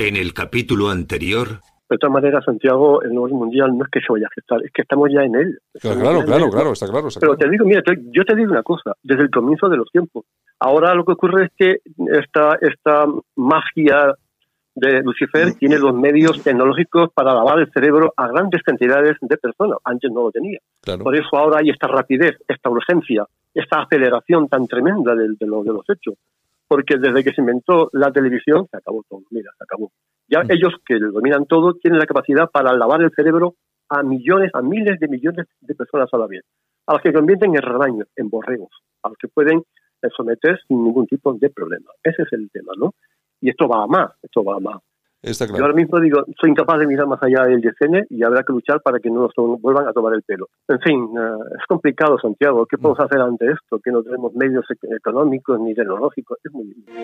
En el capítulo anterior... De todas maneras, Santiago, el nuevo mundial no es que se vaya a gestar, es que estamos ya en él. Claro, claro, claro, está claro. Pero te digo, mira, yo te digo una cosa, desde el comienzo de los tiempos. Ahora lo que ocurre es que esta, esta magia de Lucifer tiene los medios tecnológicos para lavar el cerebro a grandes cantidades de personas. Antes no lo tenía. Por eso ahora hay esta rapidez, esta urgencia, esta aceleración tan tremenda de, de, de los hechos. Porque desde que se inventó la televisión se acabó todo. Mira, se acabó. Ya mm. ellos que dominan todo tienen la capacidad para lavar el cerebro a millones, a miles de millones de personas a la vez. A los que convierten en rebaños, en borregos, a los que pueden someter sin ningún tipo de problema. Ese es el tema, ¿no? y esto va a más, esto va a más. Está Yo ahora mismo digo, soy incapaz de mirar más allá del decene y habrá que luchar para que no nos vuelvan a tomar el pelo. En fin, uh, es complicado, Santiago. ¿Qué podemos hacer ante esto? Que no tenemos medios e-, económicos ni tecnológicos. Es muy difícil.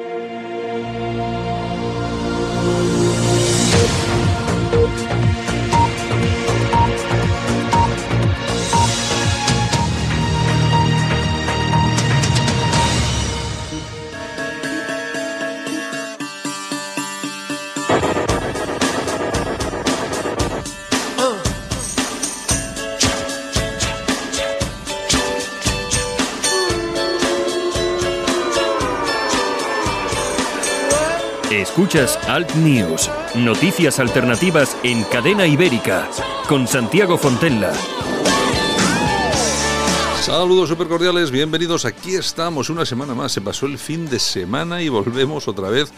Escuchas Alt News, noticias alternativas en cadena ibérica, con Santiago Fontella. Saludos super cordiales, bienvenidos. Aquí estamos una semana más. Se pasó el fin de semana y volvemos otra vez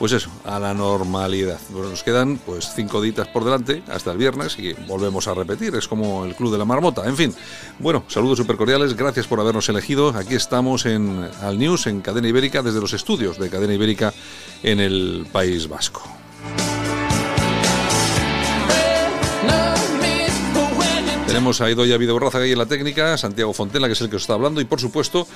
pues eso, a la normalidad. nos quedan pues cinco ditas por delante hasta el viernes y volvemos a repetir. Es como el Club de la Marmota. En fin, bueno, saludos super cordiales, gracias por habernos elegido. Aquí estamos en Al News, en Cadena Ibérica, desde los estudios de Cadena Ibérica en el País Vasco. Tenemos a Idoya Videoborraza ahí en la técnica, Santiago Fontela, que es el que os está hablando, y por supuesto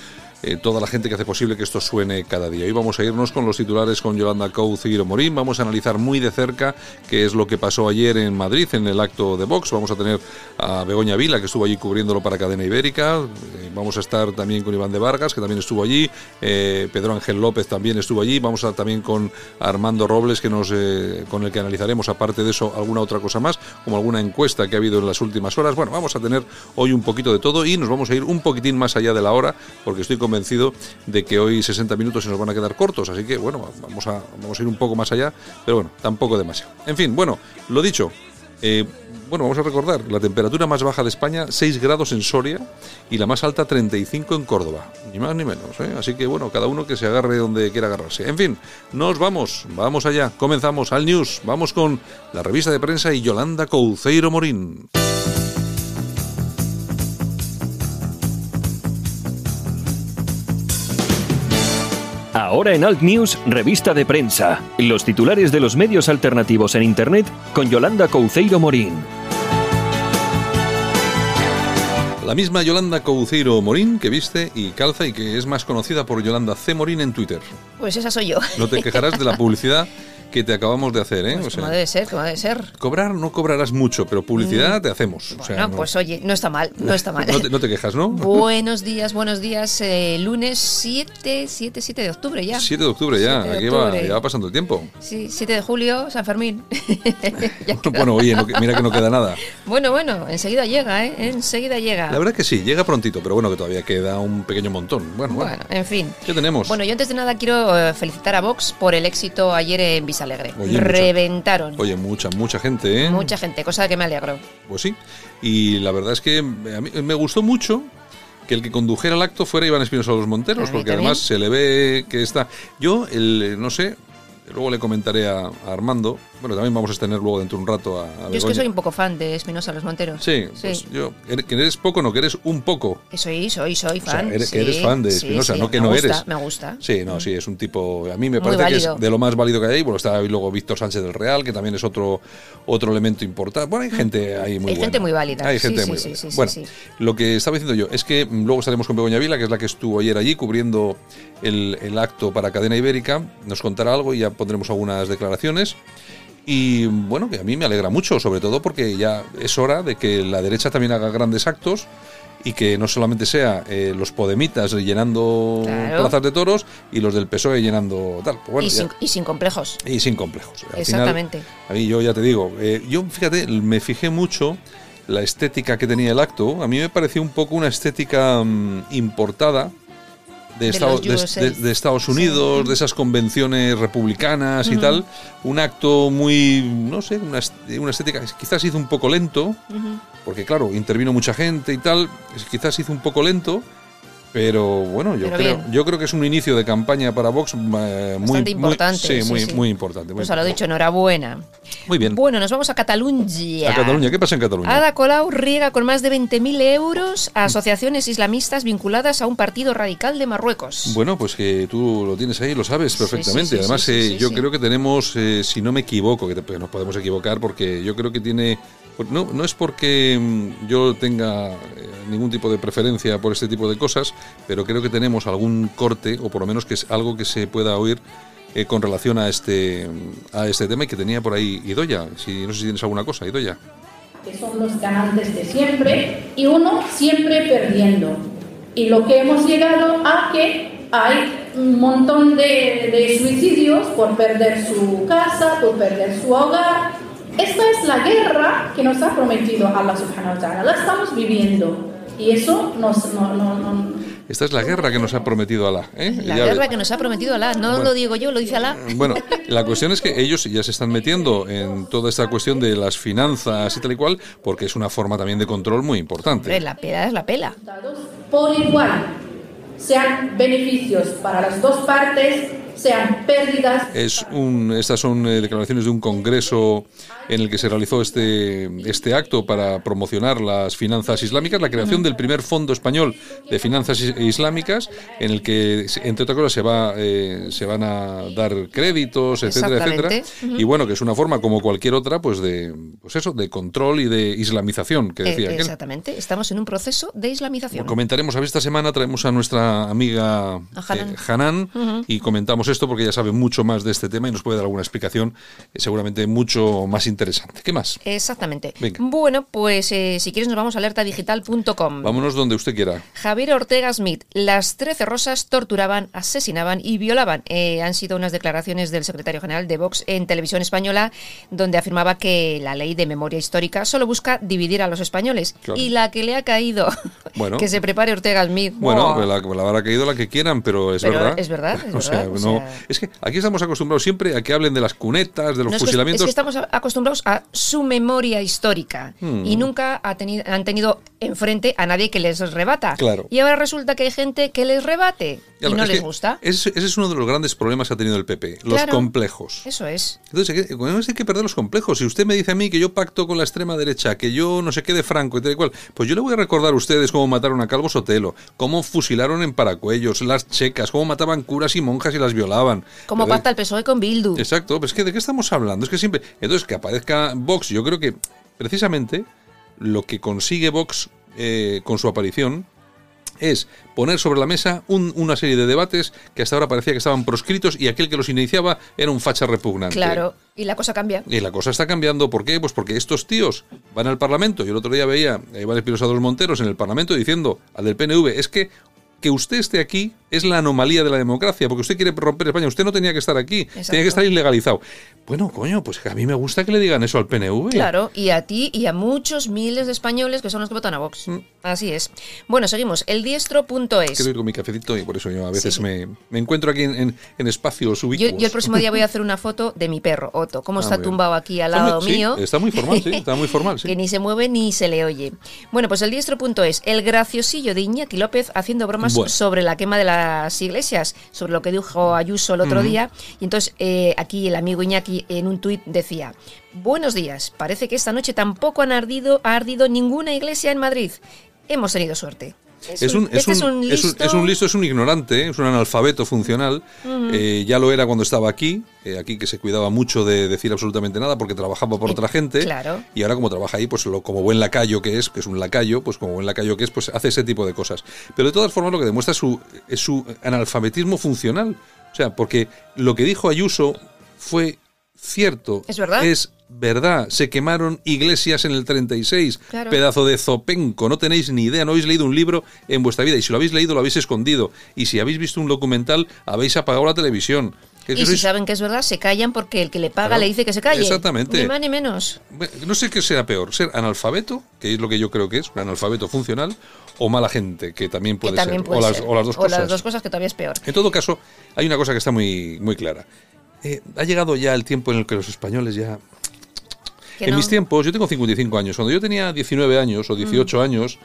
eh, toda la gente que hace posible que esto suene cada día. Hoy vamos a irnos con los titulares con Yolanda y Morín. Vamos a analizar muy de cerca qué es lo que pasó ayer en Madrid en el acto de Vox. Vamos a tener a Begoña Vila, que estuvo allí cubriéndolo para Cadena Ibérica. Eh, vamos a estar también con Iván de Vargas, que también estuvo allí. Eh, Pedro Ángel López también estuvo allí. Vamos a también con Armando Robles, que nos, con el que analizaremos, aparte de eso, alguna otra cosa más, como alguna encuesta que ha habido en las últimas horas. Bueno, vamos a tener hoy un poquito de todo y nos vamos a ir un poquitín más allá de la hora, porque estoy convencido convencido de que hoy 60 minutos se nos van a quedar cortos, así que bueno, vamos a, vamos a ir un poco más allá, pero bueno, tampoco demasiado. En fin, bueno, lo dicho, eh, bueno, vamos a recordar, la temperatura más baja de España, 6 grados en Soria y la más alta, 35 en Córdoba. Ni más ni menos. ¿eh? Así que bueno, cada uno que se agarre donde quiera agarrarse. En fin, nos vamos, vamos allá. Comenzamos al News. Vamos con la revista de prensa y Yolanda Couceiro Morín. Ahora en Alt News, revista de prensa. Los titulares de los medios alternativos en Internet con Yolanda Couceiro Morín. La misma Yolanda Couceiro Morín que viste y calza y que es más conocida por Yolanda C. Morín en Twitter. Pues esa soy yo. No te quejarás de la publicidad que te acabamos de hacer, ¿eh? Pues como debe ser, como debe ser. Cobrar no cobrarás mucho, pero publicidad mm. te hacemos. Bueno, pues oye, no está mal, no está mal. no, te, quejas, ¿no? Buenos días, buenos días. Eh, lunes 7, 7, 7 de octubre ya. 7 de octubre ya, aquí Va, ya va pasando el tiempo. Sí, 7 de julio, San Fermín. bueno, oye, mira que no queda nada. Bueno, bueno, enseguida llega, ¿eh? Enseguida llega. La verdad que sí, llega prontito, pero bueno, que todavía queda un pequeño montón. Bueno, bueno. bueno en fin. ¿Qué tenemos? Bueno, yo antes de nada quiero eh, felicitar a Vox por el éxito ayer en Visalegre. Oye, reventaron. Oye, mucha, mucha gente, ¿eh? Mucha gente, cosa que me alegro. Pues sí. Y la verdad es que a mí me gustó mucho que el que condujera el acto fuera Iván Espinosa de los Monteros, porque además se le ve que está. Yo, el, no sé, luego le comentaré a Armando, bueno, también vamos a tener luego dentro de un rato a, Yo es que soy un poco fan de Espinosa Los Monteros. Sí, Pues yo, que eres poco, no, que eres un poco. Que soy, soy, soy fan. O sea, que eres fan de Espinosa, no que no eres. Me gusta. Sí, no, sí, es un tipo. A mí me parece que es de lo más válido que hay. Bueno, está ahí luego Víctor Sánchez del Real, que también es otro, otro elemento importante. Bueno, hay gente ahí muy Hay gente muy válida. Hay gente muy válida. Bueno, lo que estaba diciendo yo es que luego estaremos con Begoña Vila, que es la que estuvo ayer allí cubriendo el, el acto para Cadena Ibérica. Nos contará algo y ya pondremos algunas declaraciones. Y bueno, que a mí me alegra mucho, sobre todo porque ya es hora de que la derecha también haga grandes actos y que no solamente sea eh, los podemitas llenando Claro. plazas de toros y los del PSOE llenando tal. Pues bueno, y, sin, y sin complejos. y sin complejos. Al final, Exactamente. a mí yo ya te digo, eh, yo fíjate, me fijé mucho la estética que tenía el acto. A mí me pareció un poco una estética mm, importada. De, De Estado- de- Estados Unidos, de esas convenciones republicanas y tal, un acto muy, no sé, una, una estética, quizás hizo un poco lento, porque claro, intervino mucha gente y tal, quizás hizo un poco lento, pero bueno, yo Pero creo, bien. yo creo que es un inicio de campaña para Vox eh, muy, importante, muy, sí, sí, muy, sí. muy importante. muy Pues a lo dicho, enhorabuena. Muy bien. Bueno, nos vamos a Cataluña. A Cataluña, ¿qué pasa en Cataluña? Ada Colau riega con más de 20.000 euros a asociaciones islamistas vinculadas a un partido radical de Marruecos. Bueno, pues que tú lo tienes ahí, lo sabes perfectamente. Además, eh, yo creo que tenemos, eh, si no me equivoco, que te- nos podemos equivocar, porque yo creo que tiene. No, no es porque mm, yo tenga eh, ningún tipo de preferencia por este tipo de cosas, pero creo que tenemos algún corte, o por lo menos que es algo que se pueda oír eh, con relación a este, a este tema y que tenía por ahí Idoya. Si, no sé si tienes alguna cosa, Idoya. que son los ganantes de siempre, y uno siempre perdiendo. Y lo que hemos llegado a que hay un montón de, de suicidios por perder su casa, por perder su hogar. Esta es la guerra que nos ha prometido Allah subhanahu wa ta'ala. La estamos viviendo. Y eso nos, no, no, no, Esta es la guerra que nos ha prometido Alá. ¿eh? La Ya- guerra que nos ha prometido Alá. No Bueno. lo digo yo, lo dice Alá. Bueno, la cuestión es que ellos ya se están metiendo en toda esta cuestión de las finanzas y tal y cual, porque es una forma también de control muy Hombre, importante. la pela es la pela. por igual. Sean beneficios para las dos partes, sean pérdidas Es un, estas son eh, declaraciones de un congreso en el que se realizó este, este acto para promocionar las finanzas islámicas, la creación del primer fondo español de finanzas is- islámicas, en el que, entre otras cosas, se, va, eh, se van a dar créditos, etcétera, etcétera. Exactamente. Y bueno, que es una forma, como cualquier otra, pues de, pues eso, de control y de islamización, que Eh, decía aquel. exactamente. Estamos en un proceso de islamización. Comentaremos, a ver, esta semana traemos a nuestra amiga A Hanan. eh, Hanan y comentamos esto porque ella sabe mucho más de este tema y nos puede dar alguna explicación eh, seguramente mucho más interesante. ¿Qué más? Exactamente. Venga. Bueno, pues eh, si quieres nos vamos a alertadigital.com. Vámonos donde usted quiera. Javier Ortega Smith, las 13 rosas torturaban, asesinaban y violaban. Eh, han sido unas declaraciones del secretario general de Vox en televisión española, donde afirmaba que la ley de memoria histórica solo busca dividir a los españoles. Claro. Y la que le ha caído, Bueno. que se prepare Ortega Smith. Bueno, pues la, la habrá caído la que quieran, pero es Pero verdad. es verdad, es o sea, verdad, o no- es que aquí estamos acostumbrados siempre a que hablen de las cunetas, de los No, es que- fusilamientos. es que estamos acostumbrados a su memoria histórica Hmm. y nunca ha tenido, han tenido enfrente a nadie que les rebata. Claro. Y ahora resulta que hay gente que les rebate y no es les gusta. Ese, ese es uno de los grandes problemas que ha tenido el PP, los Claro. complejos. Eso es. Entonces, hay que, bueno, hay que perder los complejos. Si usted me dice a mí que yo pacto con la extrema derecha, que yo no sé qué de Franco y tal y cual, pues yo le voy a recordar a ustedes cómo mataron a Calvo Sotelo, cómo fusilaron en Paracuellos, las checas, cómo mataban curas y monjas y las violaban. Como pacta el PSOE con Bildu. Exacto, pero es que ¿de qué estamos hablando? Es que siempre... Entonces, que aparezca Vox, yo creo que precisamente lo que consigue Vox eh, con su aparición es poner sobre la mesa un- una serie de debates que hasta ahora parecía que estaban proscritos y aquel que los iniciaba era un facha repugnante. Claro. Y la cosa cambia. Y la cosa está cambiando. ¿Por qué? Pues porque estos tíos van al Parlamento. Yo el otro día veía a Iván Espinosa de los Monteros en el Parlamento diciendo al del PNV, es que que usted esté aquí es la anomalía de la democracia, porque usted quiere romper España. Usted no tenía que estar aquí, Exacto. tenía que estar ilegalizado. Bueno, coño, pues a mí me gusta que le digan eso al PNV. Claro, y a ti y a muchos miles de españoles que son los que votan a Vox. Mm. Así es. Bueno, seguimos. Eldiestro.es. Quiero ir con mi cafecito y por eso yo a veces Sí. me, me encuentro aquí en, en- en espacios Yo, ubicuos. yo el próximo día voy a hacer una foto de mi perro, Otto. Cómo Ah, está tumbado aquí al lado sí, mío. está muy formal, sí, está muy formal, sí. que ni se mueve ni se le oye. Bueno, pues el diestro.es, el graciosillo de Iñaki López haciendo bromas Bueno. sobre la quema de las iglesias, sobre lo que dijo Ayuso el otro día. Y entonces eh, aquí el amigo Iñaki en un tuit decía, buenos días, parece que esta noche tampoco han ardido, ha ardido ninguna iglesia en Madrid. Hemos tenido suerte. Es un, es, este un, es un es un- listo. es un listo, es un ignorante, ¿eh? es un analfabeto funcional. Eh, ya lo era cuando estaba aquí, eh, aquí que se cuidaba mucho de decir absolutamente nada porque trabajaba por otra gente. claro. Y ahora como trabaja ahí, pues lo, como buen lacayo que es, que es un lacayo, pues como buen lacayo que es, pues hace ese tipo de cosas. Pero de todas formas lo que demuestra es su, es su analfabetismo funcional. O sea, porque lo que dijo Ayuso fue cierto. Es verdad. Es verdad. Se quemaron iglesias en el 36. Claro. Pedazo de zopenco. No tenéis ni idea. No habéis leído un libro en vuestra vida. Y si lo habéis leído, lo habéis escondido. Y si habéis visto un documental, habéis apagado la televisión. Y si sois- saben que es verdad, se callan porque el que le paga Claro. le dice que se calle. Exactamente. Ni más ni menos. No sé qué sea peor, ser analfabeto, que es lo que yo creo que es, un analfabeto funcional, o mala gente, que también puede que también ser. puede o, las, ser. o las dos O cosas. las dos cosas que todavía es peor. En todo caso, hay una cosa que está muy, muy clara. Eh, ha llegado ya el tiempo en el que los españoles ya... En no- mis tiempos, yo tengo 55 años, cuando yo tenía 19 años o 18 Mm. años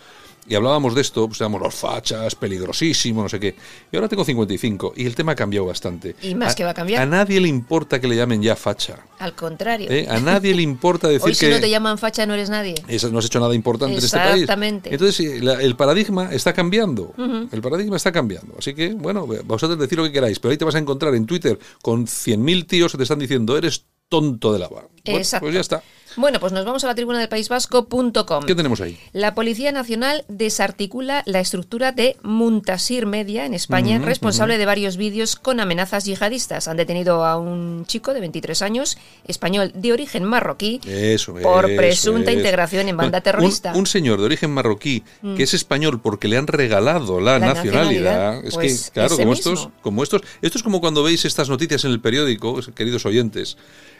y hablábamos de esto, pues éramos los fachas, peligrosísimo, no sé qué. Y ahora tengo 55 y el tema ha cambiado bastante. Y más que va a cambiar. A nadie le importa que le llamen ya facha. Al contrario. ¿eh? A nadie le importa decir Hoy si que... no te llaman facha no eres nadie. Eso no has hecho nada importante en este país. Exactamente. Entonces, eh, la- el paradigma está cambiando. El paradigma está cambiando. Así que, bueno, vosotros decir lo que queráis, pero ahí te vas a encontrar en Twitter con 100.000 tíos que te están diciendo, eres tonto de lava. Bueno, Exacto. pues ya está. Bueno, pues nos vamos a la tribuna del País Vasco.com. ¿Qué tenemos ahí? La Policía Nacional desarticula la estructura de Muntasir Media en España, responsable de varios vídeos con amenazas yihadistas. Han detenido a un chico de 23 años, español de origen marroquí, Eso, por presunta eso. integración en banda Un- terrorista. Mm. Un, señor de origen marroquí que es español porque le han regalado la, La nacionalidad. nacionalidad, Es pues que, claro, ese como mismo. estos, como estos. Esto es como cuando veis estas noticias en el periódico, queridos oyentes.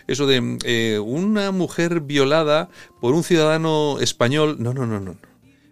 Eso de eh, una mujer violada por un ciudadano español. No, no, no, no.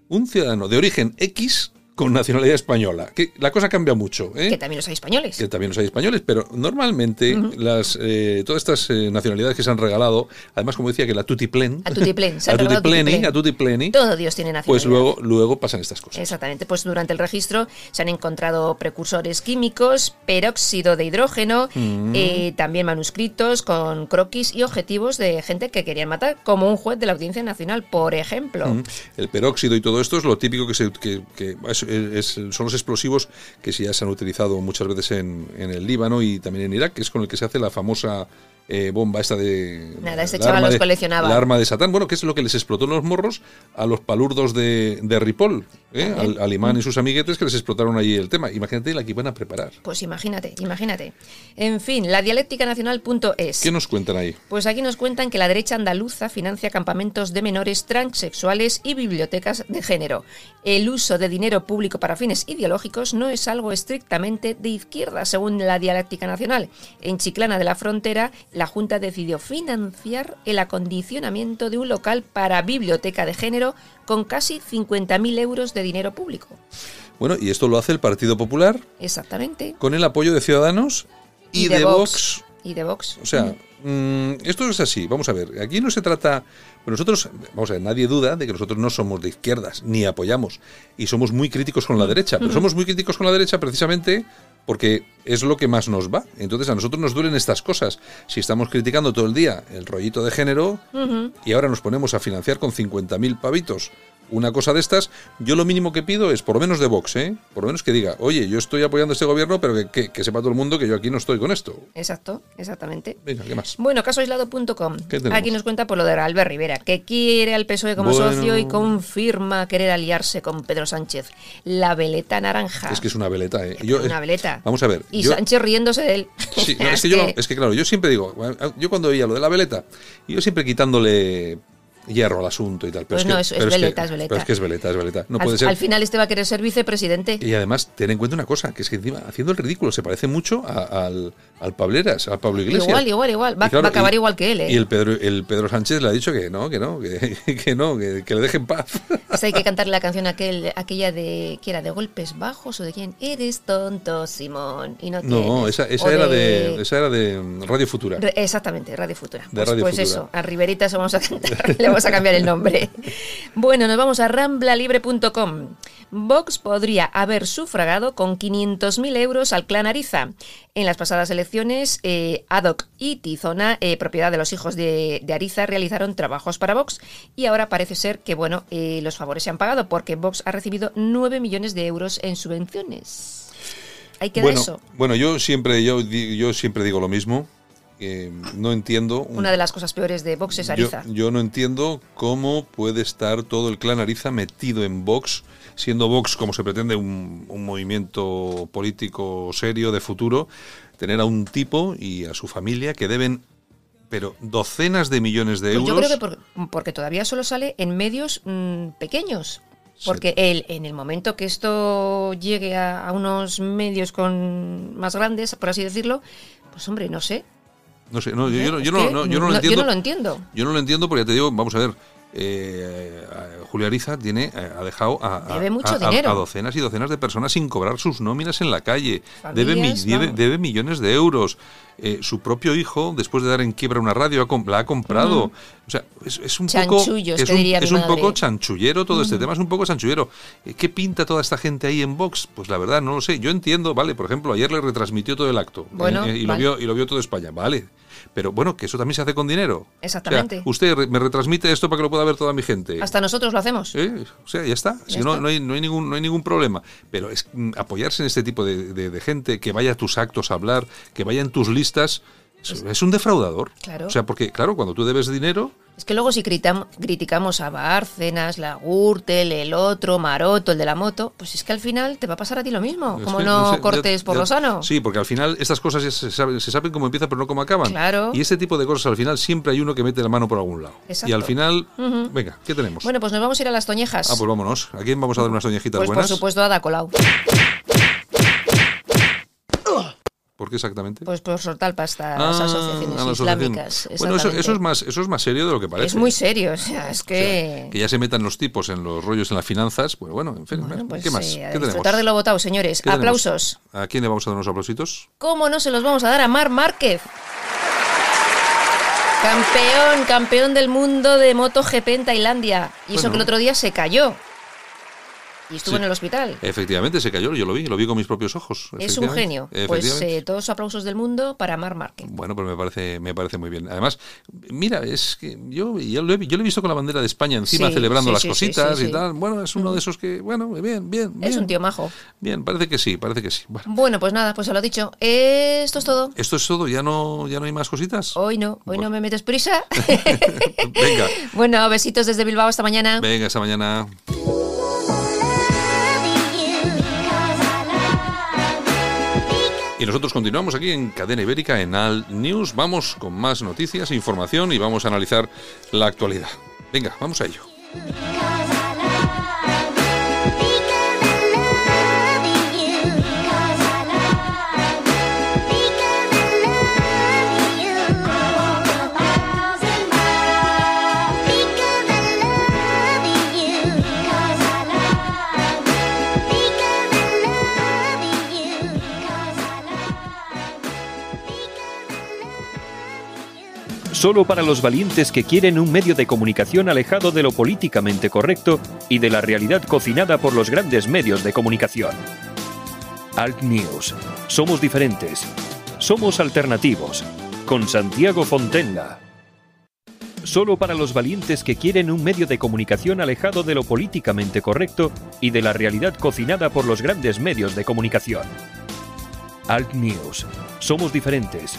Un ciudadano de origen X con nacionalidad española. Que la cosa cambia mucho. ¿eh? que también los hay españoles. que también los hay españoles, pero normalmente las eh, todas estas eh, nacionalidades que se han regalado, además como decía que la tutiplén, A tutiplén, se a tutipleni, a tutipleni, Todo Dios tiene nacionalidad. pues luego luego pasan estas cosas. Exactamente, pues durante el registro se han encontrado precursores químicos, peróxido de hidrógeno, Mm. eh, también manuscritos con croquis y objetivos de gente que querían matar, como un juez de la Audiencia Nacional, por ejemplo. Mm. El peróxido y todo esto es lo típico que, se, que, que es- son los explosivos que ya se han utilizado muchas veces en, en el Líbano y también en Irak, que es con el que se hace la famosa eh, bomba esta de... Nada, este chaval los de- coleccionaba. La arma de Satán, bueno, que es lo que les explotó en los morros a los palurdos de, de Ripoll, ¿eh? al, al imán y sus amiguetes que les explotaron allí el tema. Imagínate la que iban a preparar. Pues imagínate, imagínate. En fin, la dialéctica nacional.es. ¿Qué nos cuentan ahí? Pues aquí nos cuentan que la derecha andaluza financia campamentos de menores transexuales y bibliotecas de género. El uso de dinero público para fines ideológicos no es algo estrictamente de izquierda, según la dialéctica nacional. En Chiclana de la Frontera, la Junta decidió financiar el acondicionamiento de un local para biblioteca de género con casi 50.000 euros de dinero público. Bueno, y esto lo hace el Partido Popular Exactamente. con el apoyo de Ciudadanos y, de, Vox. Y de Vox. O sea, mm, esto es así. Vamos a ver. Aquí no se trata. nosotros, vamos a ver, nadie duda de que nosotros no somos de izquierdas, ni apoyamos. Y somos muy críticos con la derecha. Pero somos muy críticos con la derecha precisamente porque es lo que más nos va. Entonces a nosotros nos duelen estas cosas. Si estamos criticando todo el día el rollito de género y ahora nos ponemos a financiar con 50.000 pavitos una cosa de estas, yo lo mínimo que pido es, por lo menos de Vox, ¿eh? por lo menos que diga, oye, yo estoy apoyando a este gobierno, pero que, que- que sepa todo el mundo que yo aquí no estoy con esto. Exacto, exactamente. Venga, ¿qué más? Bueno, casoaislado.com. Aquí nos cuenta por lo de Albert Rivera, que quiere al PSOE como Bueno. socio y confirma querer aliarse con Pedro Sánchez. La veleta naranja. Es que es una veleta, ¿eh? Yo, Una eh, veleta. Vamos a ver. Y yo- Sánchez riéndose de él. Sí, no, es, que yo, es que claro, yo siempre digo, yo cuando veía lo de la veleta, yo siempre quitándole hierro al asunto y tal. Pero Pues es no, que, es- es pero veleta, que- es veleta. Pero es que es veleta, es veleta. No al, puede ser. al final este va a querer ser vicepresidente. Y además, ten en cuenta una cosa, que es que encima, haciendo el ridículo, se parece mucho a- al, al Pableras, al Pablo Iglesias. Igual, igual, igual. Va, claro, va a acabar y- igual que él, ¿eh? Y el Pedro, el Pedro Sánchez le ha dicho que no, que no, que, que no, que, que le deje en paz. Hasta hay que cantarle la canción aquel, aquella de... ¿Qué era? ¿De golpes bajos o de quién? Eres tonto, Simón. Y no, No, esa, esa O era de, esa era de mm, Radio Futura. Re- Exactamente, Radio Futura. De pues Radio pues Futura. eso, a Riverita se vamos a cantar, vamos a cambiar el nombre. Bueno, nos vamos a ramblalibre.com. Vox podría haber sufragado con 500.000 euros al clan Ariza. En las pasadas elecciones, eh, Adoc y Tizona, eh, propiedad de los hijos de, de Ariza, realizaron trabajos para Vox y ahora parece ser que bueno, eh, los favores se han pagado porque Vox ha recibido 9 millones de euros en subvenciones. Ahí queda Bueno, eso. bueno, yo siempre, yo siempre digo lo mismo. Que no entiendo. Una de las cosas peores de Vox es Ariza. yo no entiendo cómo puede estar todo el clan Ariza metido en Vox, siendo Vox, como se pretende, un, un movimiento político serio de futuro, tener a un tipo y a su familia que deben pero docenas de millones de Pues euros. yo creo que por- porque todavía solo sale en medios mm, pequeños. Porque el, en el momento que esto llegue a, a unos medios con más grandes, por así decirlo, pues hombre, no sé. No sé, no, yo, yo no- yo no- yo no lo entiendo. Yo no lo entiendo. Yo no lo entiendo porque ya te digo, vamos a ver. Eh, Julia Ariza tiene, eh, ha dejado a, docenas y docenas de personas sin cobrar sus nóminas en la calle. Debe, debe, millones de euros. Eh, su propio hijo, después de dar en quiebra una radio, la ha comprado. O sea, es, es un poco. Es un, es un poco chanchullero todo este tema, es un poco chanchullero. Eh, ¿Qué pinta toda esta gente ahí en Vox? Pues la verdad, no lo sé. Yo entiendo, vale, por ejemplo, ayer le retransmitió todo el acto. Bueno, eh, y, lo vio, y lo vio todo España, vale. Pero bueno, que eso también se hace con dinero. Exactamente. O sea, usted me retransmite esto para que lo pueda ver toda mi gente. Hasta nosotros lo hacemos. Eh, O sea, ya está. Si no, está. no, hay, no, hay ningún, no hay ningún problema. Pero es mm, apoyarse en este tipo de, de- de gente, que vaya a tus actos a hablar, que vaya en tus listas, es, un defraudador. Claro. O sea, porque, claro, cuando tú debes dinero, Es que luego si criticamos a Bárcenas, la Gürtel, el otro, Maroto, el de la moto, pues es que al final te va a pasar a ti lo mismo. Como no, sé, cortes ya- por ya- lo sano. Sí, porque al final estas cosas ya se saben, se saben cómo empiezan, pero no cómo acaban. Claro. Y este tipo de cosas al final siempre hay uno que mete la mano por algún lado. Exacto. Y al final, venga, ¿qué tenemos? Bueno, pues nos vamos a ir a las Toñejas. ah, pues vámonos. ¿A quién vamos a dar unas toñejitas Pues por buenas? supuesto a Ada Colau. ¿Por qué exactamente? Pues por soltar pasta a Ah, las asociaciones a la asociación. islámicas. Bueno, eso, eso es más, eso es más serio de lo que parece. Es muy serio, o sea, es O sea, que... que ya se metan los tipos en los rollos en las finanzas, pues bueno, en fin, Bueno, pues, ¿qué más? ¿Qué a tenemos? disfrutar de lo votado, señores. Aplausos. ¿A quién le vamos a dar unos aplausitos? ¿Cómo no se los vamos a dar a Mar Márquez? Campeón, campeón del mundo de MotoGP en Tailandia. Y eso que el otro día se cayó. Y estuvo Sí. en el hospital. Efectivamente, se cayó, yo lo vi, lo vi con mis propios ojos. Es un genio. Pues eh, todos los aplausos del mundo para Mar Márquez. Bueno, pues me parece, me parece muy bien. Además, mira, es que yo, lo he, yo lo he visto con la bandera de España encima Sí, celebrando sí, las cositas y tal. Bueno, es uno de esos que, bueno, bien, bien, bien. Es un tío majo. Bien, parece que sí, parece que sí. Bueno, Bueno, pues nada, pues se lo dicho. Esto es todo. esto es todo, ya no, ya no hay más cositas. Hoy no, hoy Bueno. no me metes prisa. Venga, bueno, besitos desde Bilbao hasta mañana. venga, esta mañana. Y nosotros continuamos aquí en Cadena Ibérica, en Al News. Vamos con más noticias, información y vamos a analizar la actualidad. Venga, vamos a ello. Solo para los valientes que quieren un medio de comunicación alejado de lo políticamente correcto y de la realidad cocinada por los grandes medios de comunicación. Alt News. Somos diferentes. Somos alternativos. Con Santiago Fontenla. Solo para los valientes que quieren un medio de comunicación alejado de lo políticamente correcto y de la realidad cocinada por los grandes medios de comunicación. Alt News. Somos diferentes.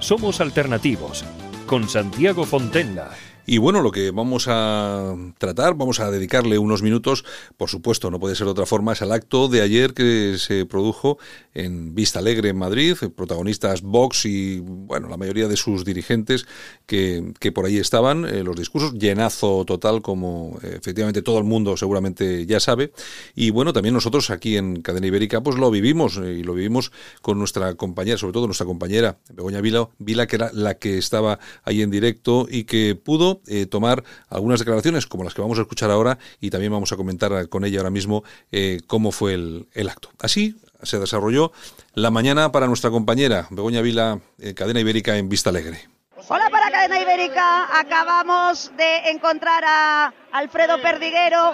Somos alternativos. Con Santiago Fontenla. Y bueno, lo que vamos a tratar, vamos a dedicarle unos minutos, por supuesto, no puede ser de otra forma, es al acto de ayer que se produjo en Vista Alegre, en Madrid, protagonistas Vox y, bueno, la mayoría de sus dirigentes que, que por ahí estaban, eh, los discursos, llenazo total, como eh, efectivamente todo el mundo seguramente ya sabe. Y bueno, también nosotros aquí en Cadena Ibérica, pues lo vivimos, eh, y lo vivimos con nuestra compañera, sobre todo nuestra compañera Begoña Vila, Vila, que era la que estaba ahí en directo y que pudo eh, tomar algunas declaraciones como las que vamos a escuchar ahora y también vamos a comentar con ella ahora mismo eh, cómo fue el, el acto. Así se desarrolló la mañana para nuestra compañera Begoña Vila, eh, Cadena Ibérica en Vista Alegre. Hola para Cadena Ibérica, acabamos de encontrar a Alfredo Perdiguero.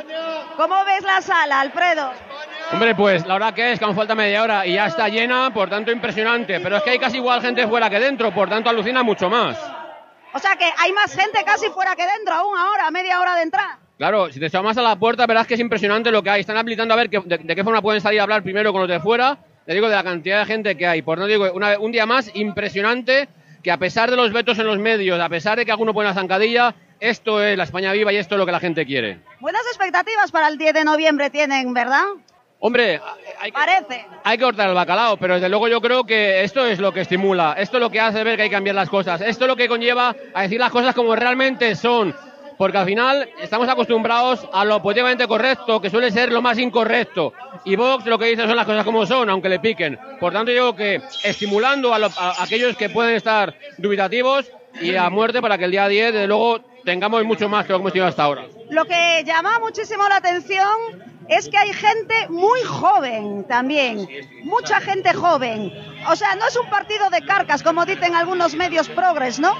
¿Cómo ves la sala, Alfredo? Hombre, pues la verdad que es que aún falta media hora y ya está llena, por tanto impresionante. Pero es que hay casi igual gente fuera que dentro, por tanto alucina mucho más. O sea que hay más gente casi fuera que dentro, aún ahora, media hora de entrar. Claro, si te más a la puerta, verás que es impresionante lo que hay. Están habilitando a ver que- de, de qué forma pueden salir a hablar primero con los de fuera. Te digo de la cantidad de gente que hay. Por no digo, una- un día más impresionante que a pesar de los vetos en los medios, a pesar de que alguno pone la zancadilla, esto es la España viva y esto es lo que la gente quiere. Buenas expectativas para el 10 de noviembre tienen, ¿verdad? Hombre, hay que, Parece. hay que cortar el bacalao, pero desde luego yo creo que esto es lo que estimula, esto es lo que hace ver que hay que cambiar las cosas, esto es lo que conlleva a decir las cosas como realmente son, porque al final estamos acostumbrados a lo políticamente correcto, que suele ser lo más incorrecto, y Vox lo que dice son las cosas como son, aunque le piquen. Por tanto, yo creo que estimulando a, lo- a aquellos que pueden estar dubitativos y a muerte para que el día 10, desde luego, tengamos mucho más que lo que hemos tenido hasta ahora. Lo que llama muchísimo la atención es que hay gente muy joven también, mucha gente joven. O sea, no es un partido de carcas, como dicen algunos medios progres, ¿no?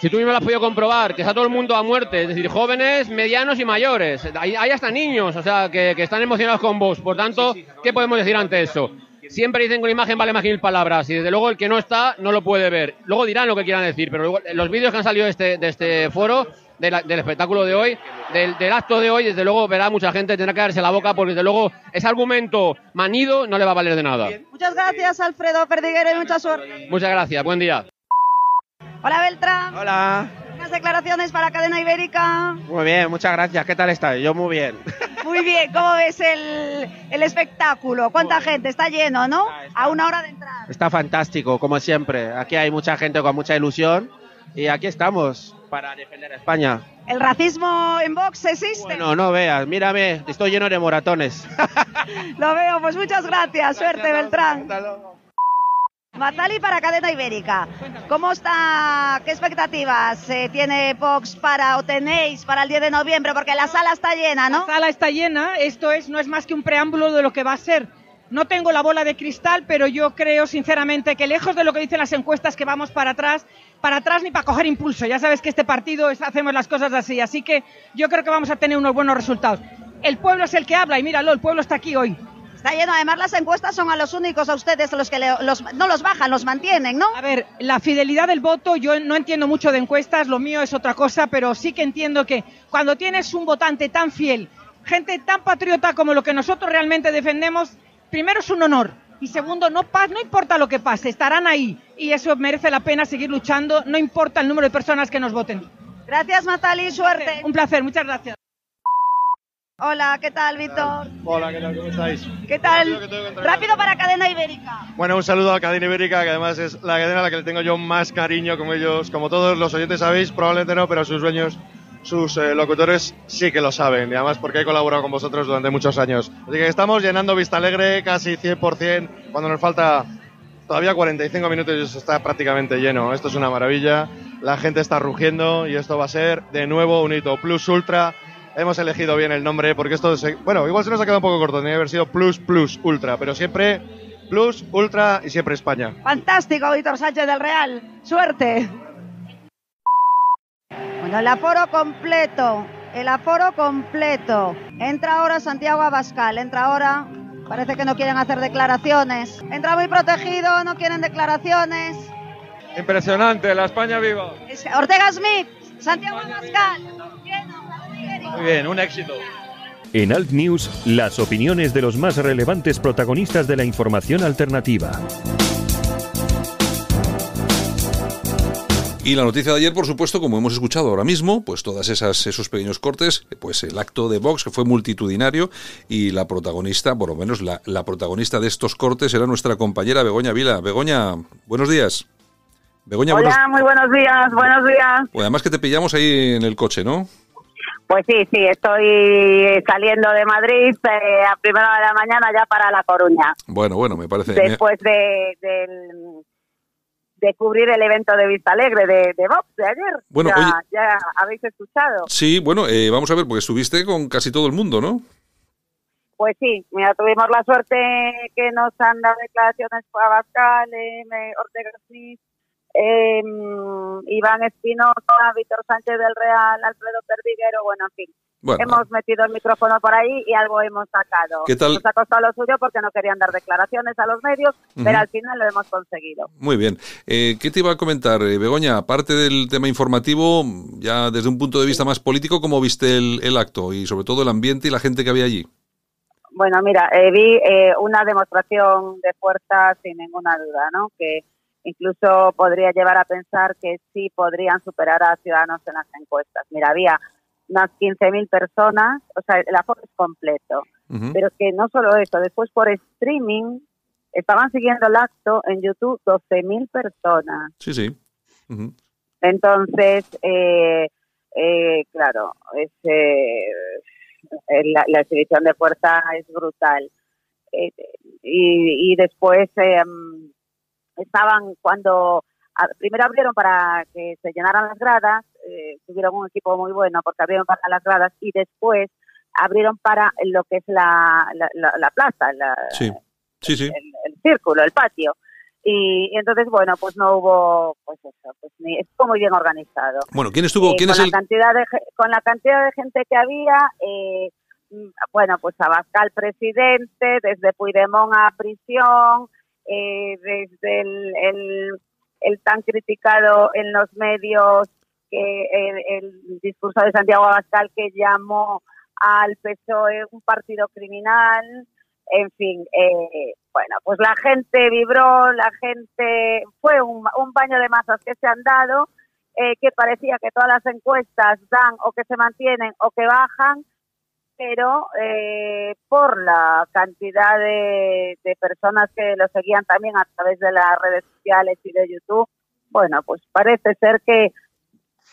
Si tú mismo lo has podido comprobar, que está todo el mundo a muerte, es decir, jóvenes, medianos y mayores. Hay, hay hasta niños, o sea, que, que están emocionados con vos. Por tanto, ¿qué podemos decir ante eso? Siempre dicen que una imagen vale más que mil palabras y desde luego el que no está no lo puede ver. Luego dirán lo que quieran decir, pero luego, los vídeos que han salido de este, de este foro, de la- del espectáculo de hoy, del, del acto de hoy, desde luego verá mucha gente, tendrá que darse la boca porque desde luego ese argumento manido no le va a valer de nada. Muchas gracias, Alfredo Perdiguero, y mucha suerte. Muchas gracias, buen día. Hola, Beltrán. Hola, Unas declaraciones para Cadena Ibérica. muy bien, muchas gracias. ¿Qué tal estáis? Yo muy bien. Muy bien, ¿cómo ves el, el espectáculo? ¿Cuánta gente? Está lleno, ¿no? A una hora de entrar. Está fantástico, como siempre. Aquí hay mucha gente con mucha ilusión y aquí estamos para defender a España. ¿El racismo en Vox existe? Bueno, no veas, mírame, estoy lleno de moratones. Lo veo, pues muchas gracias. Suerte, Beltrán. Matali para Cadena Ibérica. ¿Cómo está? ¿Qué expectativas eh, tiene Vox para o tenéis para el 10 de noviembre? Porque la sala está llena, ¿no? La sala está llena, esto es, no es más que un preámbulo de lo que va a ser. No tengo la bola de cristal, pero yo creo sinceramente que lejos de lo que dicen las encuestas que vamos para atrás, para atrás ni para coger impulso. Ya sabes que este partido hacemos las cosas así, así que yo creo que vamos a tener unos buenos resultados. El pueblo es el que habla y míralo, el pueblo está aquí hoy. Está lleno. Además, las encuestas son a los únicos, a ustedes, los que le- los, no los bajan, los mantienen, ¿no? A ver, la fidelidad del voto, yo no entiendo mucho de encuestas, lo mío es otra cosa, pero sí que entiendo que cuando tienes un votante tan fiel, gente tan patriota como lo que nosotros realmente defendemos, primero es un honor. Y segundo, no, no importa lo que pase, estarán ahí. Y eso merece la pena seguir luchando, no importa el número de personas que nos voten. Gracias, Matali. Suerte. Un placer, muchas gracias. Hola, ¿qué tal, Víctor? Hola, ¿qué tal? ¿Cómo estáis? ¿Qué tal? Rápido para Cadena Ibérica. Bueno, un saludo a Cadena Ibérica, que además es la cadena a la que le tengo yo más cariño, como ellos, como todos los oyentes sabéis, probablemente no, pero sus dueños, sus eh, locutores sí que lo saben, y además porque he colaborado con vosotros durante muchos años. Así que estamos llenando Vista Alegre casi 100%, cuando nos falta todavía 45 minutos y eso está prácticamente lleno. Esto es una maravilla, la gente está rugiendo y esto va a ser de nuevo un hito Plus Ultra. Hemos elegido bien el nombre porque esto, se- bueno, igual se nos ha quedado un poco corto, tenía que haber sido Plus Plus Ultra, pero siempre Plus Ultra y siempre España. Fantástico, Víctor Sánchez del Real. Suerte. Bueno, el aforo completo. El aforo completo. Entra ahora Santiago Abascal. Entra ahora. Parece que no quieren hacer declaraciones. Entra muy protegido, no quieren declaraciones. Impresionante, la España viva. Ortega Smith, Santiago Abascal. Muy bien, un éxito. En Alt News, las opiniones de los más relevantes protagonistas de la información alternativa. Y la noticia de ayer, por supuesto, como hemos escuchado ahora mismo, pues todas esas esos pequeños cortes, pues el acto de Vox que fue multitudinario y la protagonista, por lo menos la, la protagonista de estos cortes era nuestra compañera Begoña Vila. Begoña, buenos días. Begoña, buenos Hola, muy buenos días, buenos días. Pues además que te pillamos ahí en el coche, ¿no? Pues sí, sí, estoy saliendo de Madrid eh, a primera de la mañana ya para La Coruña, Bueno, bueno, me parece. después de, del- de cubrir el evento de Vista Alegre de, de Vox de ayer. Bueno, ya, oye- ya habéis escuchado. Sí, bueno, eh, vamos a ver, porque estuviste con casi todo el mundo, ¿no? Pues sí, mira, tuvimos la suerte que nos han dado declaraciones Abascal, eh, Ortega Smith, eh, Iván Espinosa, Víctor Sánchez del Real, Alfredo Perdiguero, bueno, en fin. Bueno. hemos metido el micrófono por ahí y algo hemos sacado. ¿Qué tal? Nos ha costado lo suyo porque no querían dar declaraciones a los medios, pero al final lo hemos conseguido. Muy bien. Eh, ¿Qué te iba a comentar, eh, Begoña? Aparte del tema informativo, ya desde un punto de vista más político, ¿cómo viste el, el acto y sobre todo el ambiente y la gente que había allí? Bueno, mira, eh, vi eh, una demostración de fuerza sin ninguna duda, ¿no? Que incluso podría llevar a pensar que sí podrían superar a Ciudadanos en las encuestas. Mira, había unas 15.000 personas, o sea, el aforo es completo. Ujú. Pero es que no solo eso, después por streaming estaban siguiendo el acto en YouTube 12.000 personas. Sí, sí. Entonces, eh, eh, claro, es, eh, la, la exhibición de fuerza es brutal. Eh, y, y después eh, mm, estaban cuando a- primero abrieron para que se llenaran las gradas, eh, tuvieron un equipo muy bueno porque abrieron para las gradas y después abrieron para lo que es la, la, la- la plaza, la- Sí, sí, sí. el círculo, el patio. Y, y entonces, bueno, pues no hubo, pues eso, pues ni, estuvo muy bien organizado. Bueno, ¿quién estuvo? Eh, ¿Quién con es la el...? cantidad de con la cantidad de gente que había eh, mm, bueno pues Abascal presidente desde Puigdemont a prisión eh, desde el, el, el tan criticado en los medios que el, el discurso de Santiago Abascal que llamó al PSOE un partido criminal en fin, eh, bueno, pues la gente vibró, la gente, fue un, un baño de masas que se han dado, eh, que parecía que todas las encuestas dan o que se mantienen o que bajan, pero eh, por la cantidad de, de personas que lo seguían también a través de las redes sociales y de YouTube, bueno, pues parece ser que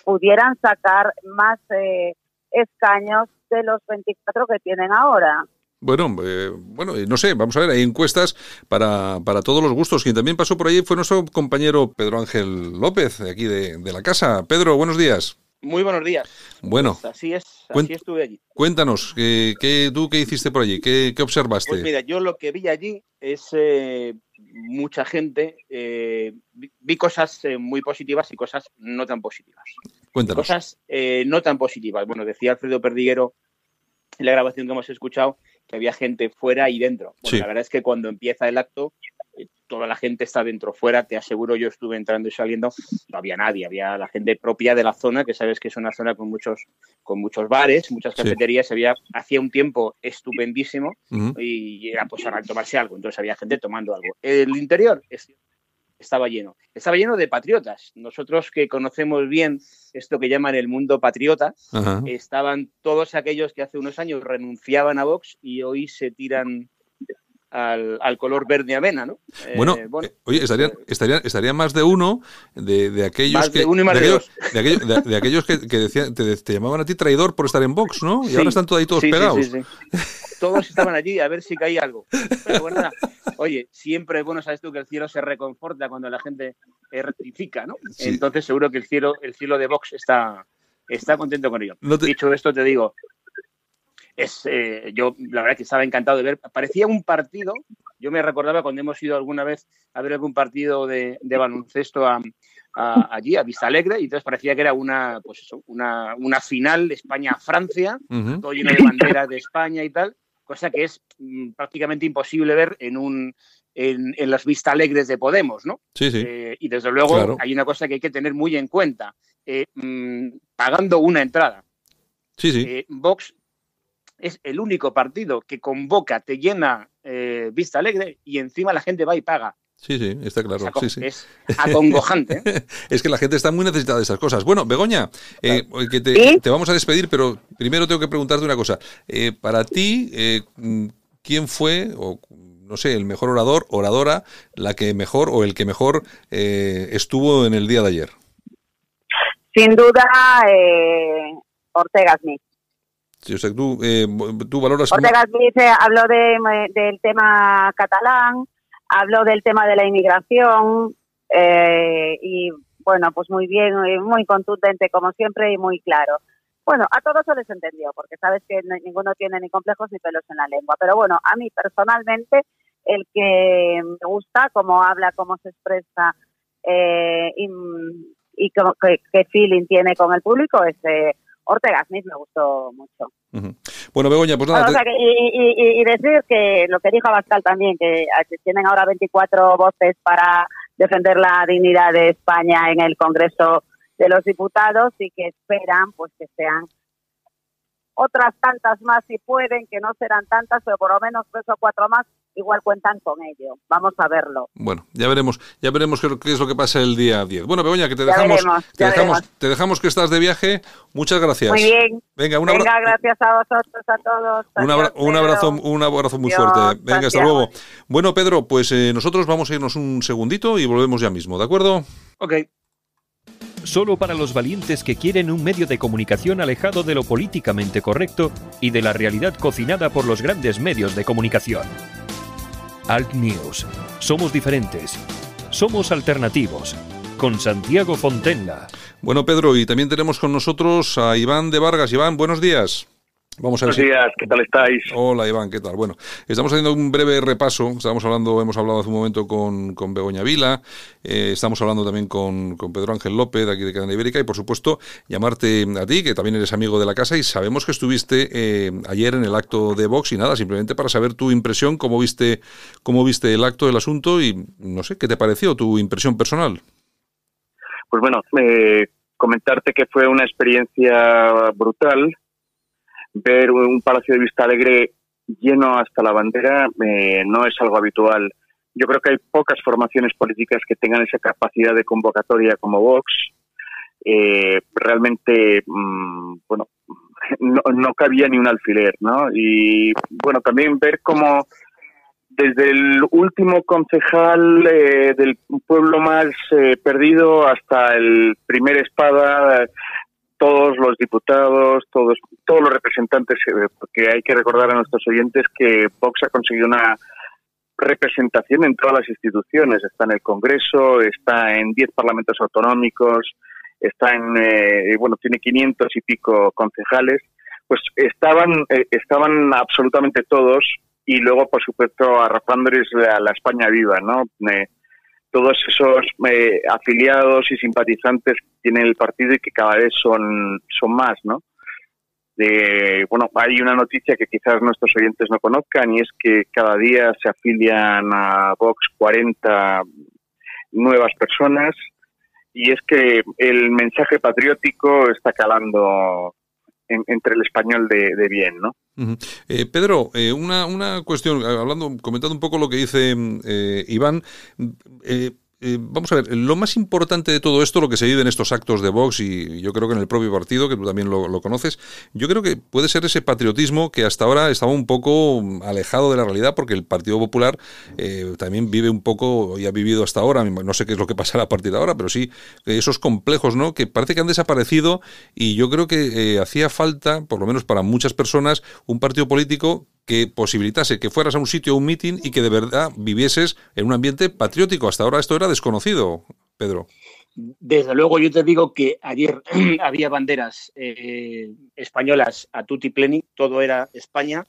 pudieran sacar más eh, escaños de los 24 que tienen ahora. Bueno, eh, bueno, eh, no sé, vamos a ver, hay encuestas para, para todos los gustos. Quien también pasó por ahí fue nuestro compañero Pedro Ángel López, aquí de la casa. Pedro, buenos días. Muy buenos días. Bueno, Pues así es, así estuve allí. cuéntanos, ¿qué, qué- tú qué hiciste por allí? ¿Qué, qué observaste? Pues mira, yo lo que vi allí es eh, mucha gente, eh, vi, cosas eh, muy positivas y cosas no tan positivas. Cuéntanos. Cosas eh, no tan positivas. Bueno, decía Alfredo Perdiguero en la grabación que hemos escuchado que había gente fuera y dentro. Bueno, Sí. La verdad es que cuando empieza el acto, eh, toda la gente está dentro, fuera. Te aseguro, yo estuve entrando y saliendo, no había nadie, había la gente propia de la zona, que sabes que es una zona con muchos, con muchos bares, muchas Sí. cafeterías. Había, hacía un tiempo estupendísimo y era pues tomarse algo. Entonces había gente tomando algo. El interior es- estaba lleno. Estaba lleno de patriotas. Nosotros que conocemos bien esto que llaman el mundo patriota, estaban todos aquellos que hace unos años renunciaban a Vox y hoy se tiran al, al color verde avena, ¿no? Eh, Bueno, eh, oye, estarían, estarían, estarían más de uno de, de aquellos Más que. de uno y más de aquellos, de aquellos, de- de aquellos que, que decían, te, te llamaban a ti traidor por estar en Vox, ¿no? Y Sí, ahora están todos ahí todos sí, pegados. sí, sí. Todos estaban allí a ver si caía algo. Pero bueno, nada. oye, siempre, bueno, sabes tú que el cielo se reconforta cuando la gente eh, rectifica, ¿no? Sí. Entonces seguro que el cielo, el cielo de Vox está, está contento con ello. No te- Dicho esto, te digo, es, eh, yo la verdad que estaba encantado de ver. Parecía un partido. Yo me recordaba cuando hemos ido alguna vez a ver algún partido de, de baloncesto a- a- allí, a Vista Alegre, y entonces parecía que era una, pues eso, una, una final España-Francia, Ujú. todo lleno de banderas de España y tal, cosa que es mm, prácticamente imposible ver en un en, en las Vista Alegres de Podemos, ¿no? Sí, sí. Eh, y desde luego Claro. hay una cosa que hay que tener muy en cuenta. Eh, mm, pagando una entrada, Sí, sí. eh, Vox es el único partido que convoca, te llena eh, Vista Alegre y encima la gente va y paga. Sí, sí, está claro. Sí, sí. Es acongojante. ¿eh? Es que la gente está muy necesitada de esas cosas. Bueno, Begoña, eh, que te, ¿Sí? te vamos a despedir, pero primero tengo que preguntarte una cosa. Eh, para ti, ¿quién fue, o no sé, el mejor orador, oradora, la que mejor o el que mejor eh, estuvo en el día de ayer? Sin duda, eh, Ortega Smith. Sí, o sea, tú, eh, tú valoras... Ortega Smith eh, habló de, del tema catalán, habló del tema de la inmigración eh, y, bueno, pues muy bien, eh, muy contundente como siempre y muy claro. Bueno, a todos se les entendió, porque sabes que no- ninguno tiene ni complejos ni pelos en la lengua. Pero bueno, a mí personalmente, el que me gusta, cómo habla, cómo se expresa eh, y, y cómo- qué, qué feeling tiene con el público es eh, Ortega Smith, me gustó mucho. Bueno, Begoña, pues nada, Bueno, o te- sea que- y, y- decir que lo que dijo Abascal también, que tienen ahora 24 voces para defender la dignidad de España en el Congreso de los Diputados y que esperan pues que sean otras tantas más si pueden, que no serán tantas, pero por lo menos tres o cuatro más igual cuentan con ello. Vamos a verlo. Bueno, ya veremos, ya veremos qué, qué es lo que pasa el día 10. Bueno, Begoña, que te dejamos, veremos, te dejamos, te dejamos que estás de viaje. Muchas gracias. Muy bien. Venga, un, abra- Venga, gracias a vosotros, a todos. un abra- Adiós, un Pedro. abrazo, un abrazo muy fuerte. Venga, hasta luego. Bueno, Pedro, pues eh, nosotros vamos a irnos un segundito y volvemos ya mismo, ¿de acuerdo? Ok. Solo para los valientes que quieren un medio de comunicación alejado de lo políticamente correcto y de la realidad cocinada por los grandes medios de comunicación. Alt News. Somos diferentes. Somos alternativos. Con Santiago Fontenla. Bueno, Pedro, y también tenemos con nosotros a Iván de Vargas. Iván, buenos días. Vamos a ver Buenos días, ¿qué tal estáis? Hola Iván, ¿qué tal? Bueno, estamos haciendo un breve repaso. Estamos hablando, hemos hablado hace un momento con, con Begoña Vila, eh, estamos hablando también con, con Pedro Ángel López, de aquí de Cadena Ibérica, y por supuesto llamarte a ti, que también eres amigo de la casa, y sabemos que estuviste eh, ayer en el acto de Vox y nada, simplemente para saber tu impresión, cómo viste, cómo viste el acto, el asunto, y no sé, ¿qué te pareció tu impresión personal? Pues bueno, eh, comentarte que fue una experiencia brutal. Ver un Palacio de Vista Alegre lleno hasta la bandera eh, no es algo habitual. Yo creo que hay pocas formaciones políticas que tengan esa capacidad de convocatoria como Vox. Eh, realmente, mm, bueno, no, no cabía ni un alfiler, ¿no? Y bueno, también ver cómo desde el último concejal eh, del pueblo más eh, perdido hasta el primer espada, todos los diputados, todos, todos los representantes, eh, porque hay que recordar a nuestros oyentes que Vox ha conseguido una representación en todas las instituciones. Está en el Congreso, está en 10 parlamentos autonómicos, está en, eh, bueno, tiene 500 y pico concejales. Pues estaban, eh, estaban absolutamente todos y luego, por supuesto, arrojándoles a la España viva, ¿no? Eh, todos esos eh, afiliados y simpatizantes que tiene el partido y que cada vez son, son más, ¿no? De, bueno, hay una noticia que quizás nuestros oyentes no conozcan y es que cada día se afilian a Vox 40 nuevas personas y es que el mensaje patriótico está calando en- entre el español de, de bien, ¿no? Eh, Pedro, eh, una, una cuestión, eh, hablando, comentando un poco lo que dice mm, eh, Iván. Eh, vamos a ver, lo más importante de todo esto, lo que se vive en estos actos de Vox, y yo creo que en el propio partido, que tú también lo, conoces, yo creo que puede ser ese patriotismo que hasta ahora estaba un poco alejado de la realidad, porque el Partido Popular eh, también vive un poco, y ha vivido hasta ahora, no sé qué es lo que pasará a partir de ahora, pero sí eh, esos complejos, ¿no? Que parece que han desaparecido, y yo creo que eh, hacía falta, por lo menos para muchas personas, un partido político que posibilitase que fueras a un sitio, a un meeting y que de verdad vivieses en un ambiente patriótico. Hasta ahora esto era desconocido, Pedro. Desde luego, yo te digo que ayer había banderas eh, españolas a tutti pleni, todo era España.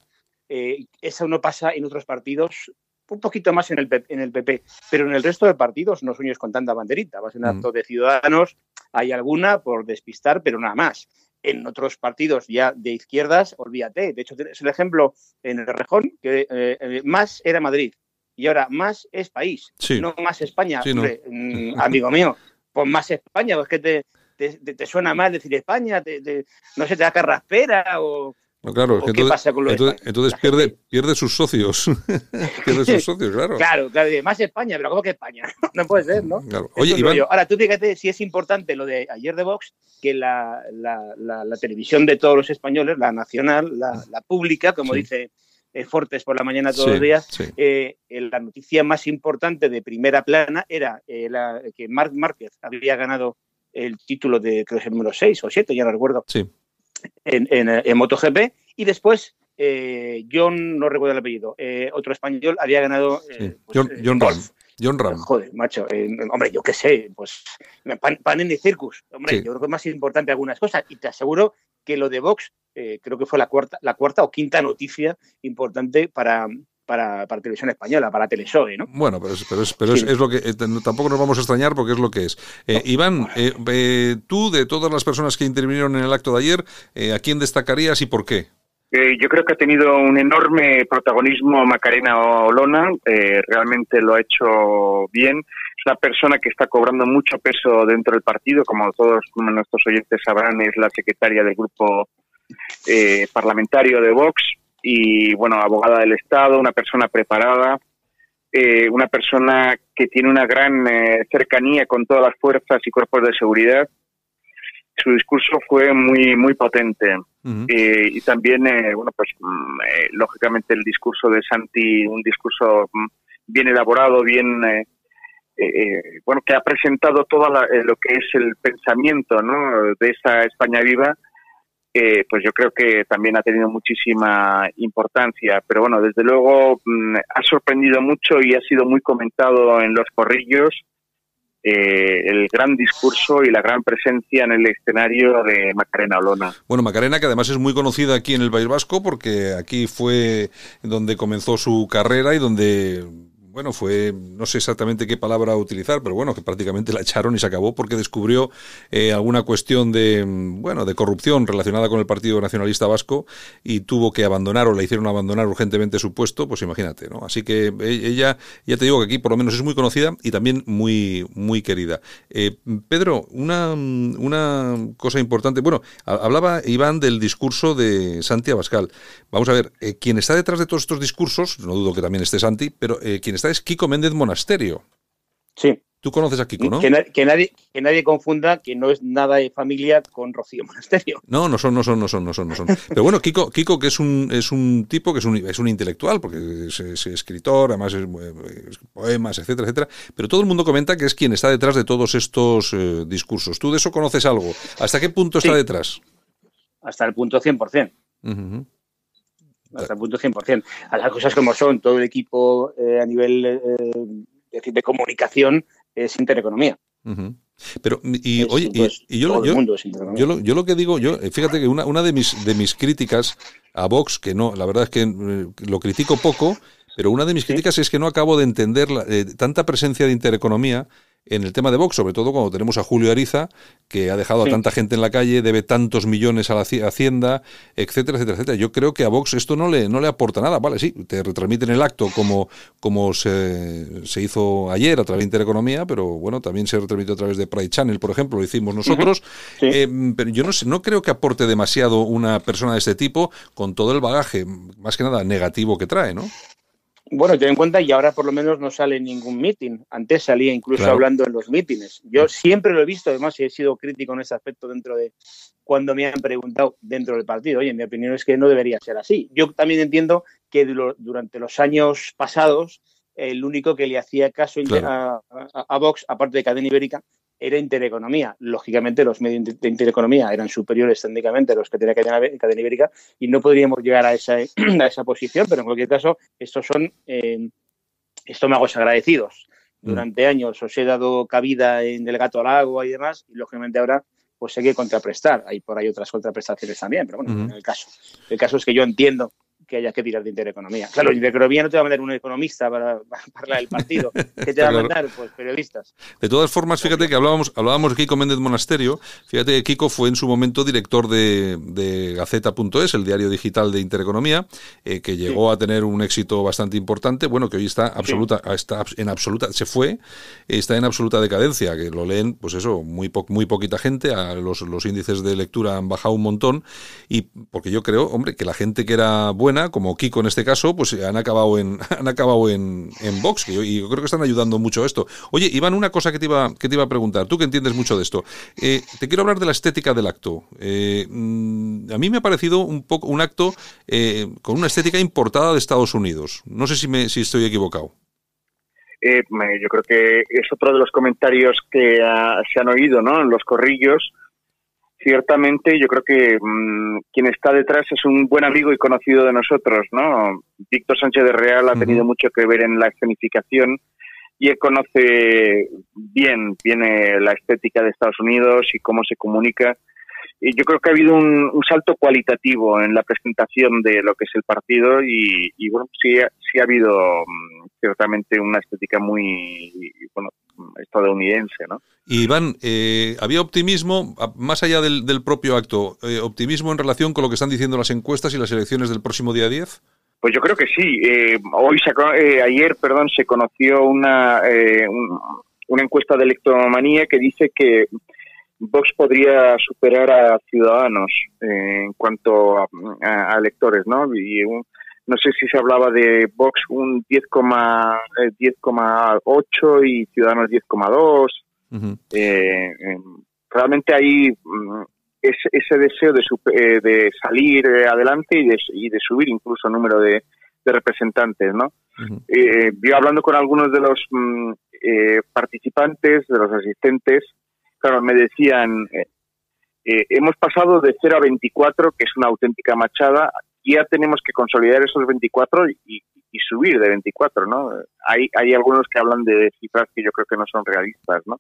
Eh, eso no pasa en otros partidos, un poquito más en el, P- en el PP, pero en el resto de partidos no sueñes con tanta banderita. Vas a un Mm. acto de ciudadanos, hay alguna por despistar, pero nada más. En otros partidos ya de izquierdas, olvídate. De hecho, tienes el ejemplo en el Rejón, que eh, eh, más era Madrid y ahora más es país, Sí. no más España. Sí, no. Hombre, mm, amigo mío, pues más España, pues que te, te, te- suena mal decir España, te- no sé, te da carraspera o... No, claro, es ¿O que qué entonces, pasa con entonces, entonces pierde, pierde sus socios. pierde sus socios, claro. Claro, claro, más España, pero ¿cómo que España? no puede ser, ¿no? Claro. Oye, Iván. Ahora, tú fíjate si es importante lo de ayer de Vox, que la, la- la- la televisión de todos los españoles, la nacional, la, pública, como Sí. dice eh, Fortes por la mañana todos Sí, los días, sí. eh, eh, la noticia más importante de primera plana era eh, la- que Marc Márquez había ganado el título de, creo que es el número 6 o 7, ya no recuerdo, Sí. En, en, eh, en MotoGP, y después eh, John, no recuerdo el apellido, eh, otro español había ganado eh, sí. John, John Ram. John Ram. Joder, macho, hombre, yo qué sé, pues pan, Panini Circus, hombre, Sí. yo creo que es más importante algunas cosas y te aseguro que lo de Vox eh, creo que fue la cuarta, la cuarta o quinta noticia importante para, para, para televisión española, para Telesoe, ¿no? Bueno, pero, es, pero, es, pero es, Sí. es lo que eh, tampoco nos vamos a extrañar porque es lo que es. Eh, Iván, eh, eh, tú de todas las personas que intervinieron en el acto de ayer, eh, ¿a quién destacarías y por qué? Eh, yo creo que ha tenido un enorme protagonismo Macarena Olona, eh, realmente lo ha hecho bien. Es una persona que está cobrando mucho peso dentro del partido, como todos nuestros oyentes sabrán, es la secretaria del grupo eh, parlamentario de Vox y, bueno, abogada del Estado, una persona preparada, eh, una persona que tiene una gran eh, cercanía con todas las fuerzas y cuerpos de seguridad. Su discurso fue muy muy potente Eh, y también, eh, bueno, pues mm, eh, lógicamente el discurso de Santi, un discurso mm, bien elaborado, bien eh, eh, bueno, que ha presentado todo lo que es el pensamiento ¿no? de esa España viva, eh, pues yo creo que también ha tenido muchísima importancia. Pero bueno, desde luego mm, ha sorprendido mucho y ha sido muy comentado en los corrillos eh, el gran discurso y la gran presencia en el escenario de Macarena Olona. Bueno, Macarena, que además es muy conocida aquí en el País Vasco, porque aquí fue donde comenzó su carrera y donde bueno, fue, no sé exactamente qué palabra utilizar, pero bueno, que prácticamente la echaron y se acabó porque descubrió eh, alguna cuestión de, bueno, de corrupción relacionada con el Partido Nacionalista Vasco y tuvo que abandonar o le hicieron abandonar urgentemente su puesto, pues imagínate, ¿no? Así que e, ella, ya te digo que aquí por lo menos es muy conocida y también muy, muy querida. Eh, Pedro, una, una cosa importante, bueno, hablaba Iván del discurso de Santi Abascal. Vamos a ver, eh, quien está detrás de todos estos discursos, no dudo que también esté Santi, pero eh, quien está es Kiko Méndez Monasterio. Sí. Tú conoces a Kiko, ¿no? Que, na- que nadie, que nadie confunda que no es nada de familia con Rocío Monasterio. No, no son, no son, no son, no son, no son. Pero bueno, Kiko, Kiko que es un, es un tipo que es un, es un intelectual, porque es, es escritor, además es, es poemas, etcétera, etcétera. Pero todo el mundo comenta que es quien está detrás de todos estos eh, discursos. ¿Tú de eso conoces algo? ¿Hasta qué punto está detrás? Hasta el punto 100%. Ujú. Hasta el punto 100%. A las cosas como son, todo el equipo eh, a nivel eh, de, comunicación es intereconomía. Pero, y, Es, oye, y- pues, y, yo, el yo, yo, lo, yo lo que digo, yo, eh, fíjate que una, una de mis de mis críticas a Vox, que no, la verdad es que lo critico poco, pero una de mis críticas es que no acabo de entender la- eh, tanta presencia de intereconomía en el tema de Vox, sobre todo cuando tenemos a Julio Ariza, que ha dejado Sí. a tanta gente en la calle, debe tantos millones a la haci- Hacienda, etcétera, etcétera, etcétera. Yo creo que a Vox esto no le, no le aporta nada. Vale, sí, te retransmiten el acto como, como se, se hizo ayer a través de Intereconomía, pero bueno, también se retransmitió a través de Pride Channel, por ejemplo, lo hicimos nosotros. Eh, pero yo no, sé, no creo que aporte demasiado una persona de este tipo con todo el bagaje, más que nada negativo que trae, ¿no? Bueno, ten en cuenta, y ahora por lo menos no sale en ningún meeting. Antes salía incluso Claro. hablando en los mítines. Yo siempre lo he visto, además, y he sido crítico en ese aspecto dentro de cuando me han preguntado dentro del partido. Oye, mi opinión es que no debería ser así. Yo también entiendo que du- durante los años pasados, el único que le hacía caso inte- Claro. a, a- a Vox, aparte de Cadena Ibérica, era Intereconomía. Lógicamente, los medios de Intereconomía eran superiores técnicamente a los que tenía Cadena, Cadena Ibérica y no podríamos llegar a esa, a esa posición, pero en cualquier caso, estos son eh, estómagos agradecidos. Durante años os he dado cabida en el gato al agua y demás, y lógicamente ahora pues hay que contraprestar. Hay por ahí otras contraprestaciones también, pero bueno, Ujú. en el caso. El caso es que yo entiendo que haya que tirar de intereconomía. Claro, intereconomía no te va a mandar un economista para, para hablar del partido. ¿Qué te va a mandar? Pues periodistas. De todas formas, fíjate que hablábamos, hablábamos de Kiko Méndez Monasterio. Fíjate que Kiko fue en su momento director de, de Gaceta.es, el diario digital de Intereconomía, eh, que llegó a tener un éxito bastante importante. Bueno, que hoy está absoluta, está en absoluta, se fue, está en absoluta decadencia, que lo leen, pues eso, muy po- muy poquita gente. A los, los índices de lectura han bajado un montón. Y porque yo creo, hombre, que la gente que era buena, como Kiko en este caso, pues han acabado en, han acabado en, en Vox, y yo creo que están ayudando mucho a esto. Oye, Iván, una cosa que te iba, que te iba a preguntar, tú que entiendes mucho de esto. Eh, te quiero hablar de la estética del acto. Eh, mm, a mí me ha parecido un poco un acto eh, con una estética importada de Estados Unidos. No sé si, me, si estoy equivocado. Eh, yo creo que es otro de los comentarios que se han oído ¿no? en los corrillos. Ciertamente, yo creo que mm, quien está detrás es un buen amigo y conocido de nosotros, ¿no? Víctor Sánchez de Real ha tenido mucho que ver en la escenificación y él conoce bien, bien eh, la estética de Estados Unidos y cómo se comunica. Y yo creo que ha habido un, un salto cualitativo en la presentación de lo que es el partido y, y, bueno, sí, sí ha habido mm, ciertamente una estética muy, bueno, estadounidense, ¿no? Iván, eh, había optimismo, más allá del, del propio acto, eh, optimismo en relación con lo que están diciendo las encuestas y las elecciones del próximo día 10. Pues yo creo que sí. Eh, hoy se eh, ayer, perdón, se conoció una, eh, un- una encuesta de electromanía que dice que Vox podría superar a Ciudadanos eh, en cuanto a, a- a electores, ¿no? Y un- no sé si se hablaba de Vox un 10,8 eh, 10,8 y Ciudadanos 10,2. Eh, eh, realmente hay mm, ese, ese deseo de, supe- eh, de salir eh, adelante y de, y de subir incluso el número de, de representantes, ¿no? Eh, yo hablando con algunos de los mm, eh, participantes, de los asistentes, claro, me decían, eh, eh, hemos pasado de 0 a 24, que es una auténtica machada, ya tenemos que consolidar esos 24 y, y subir de 24, ¿no? Hay, hay algunos que hablan de cifras que yo creo que no son realistas, ¿no?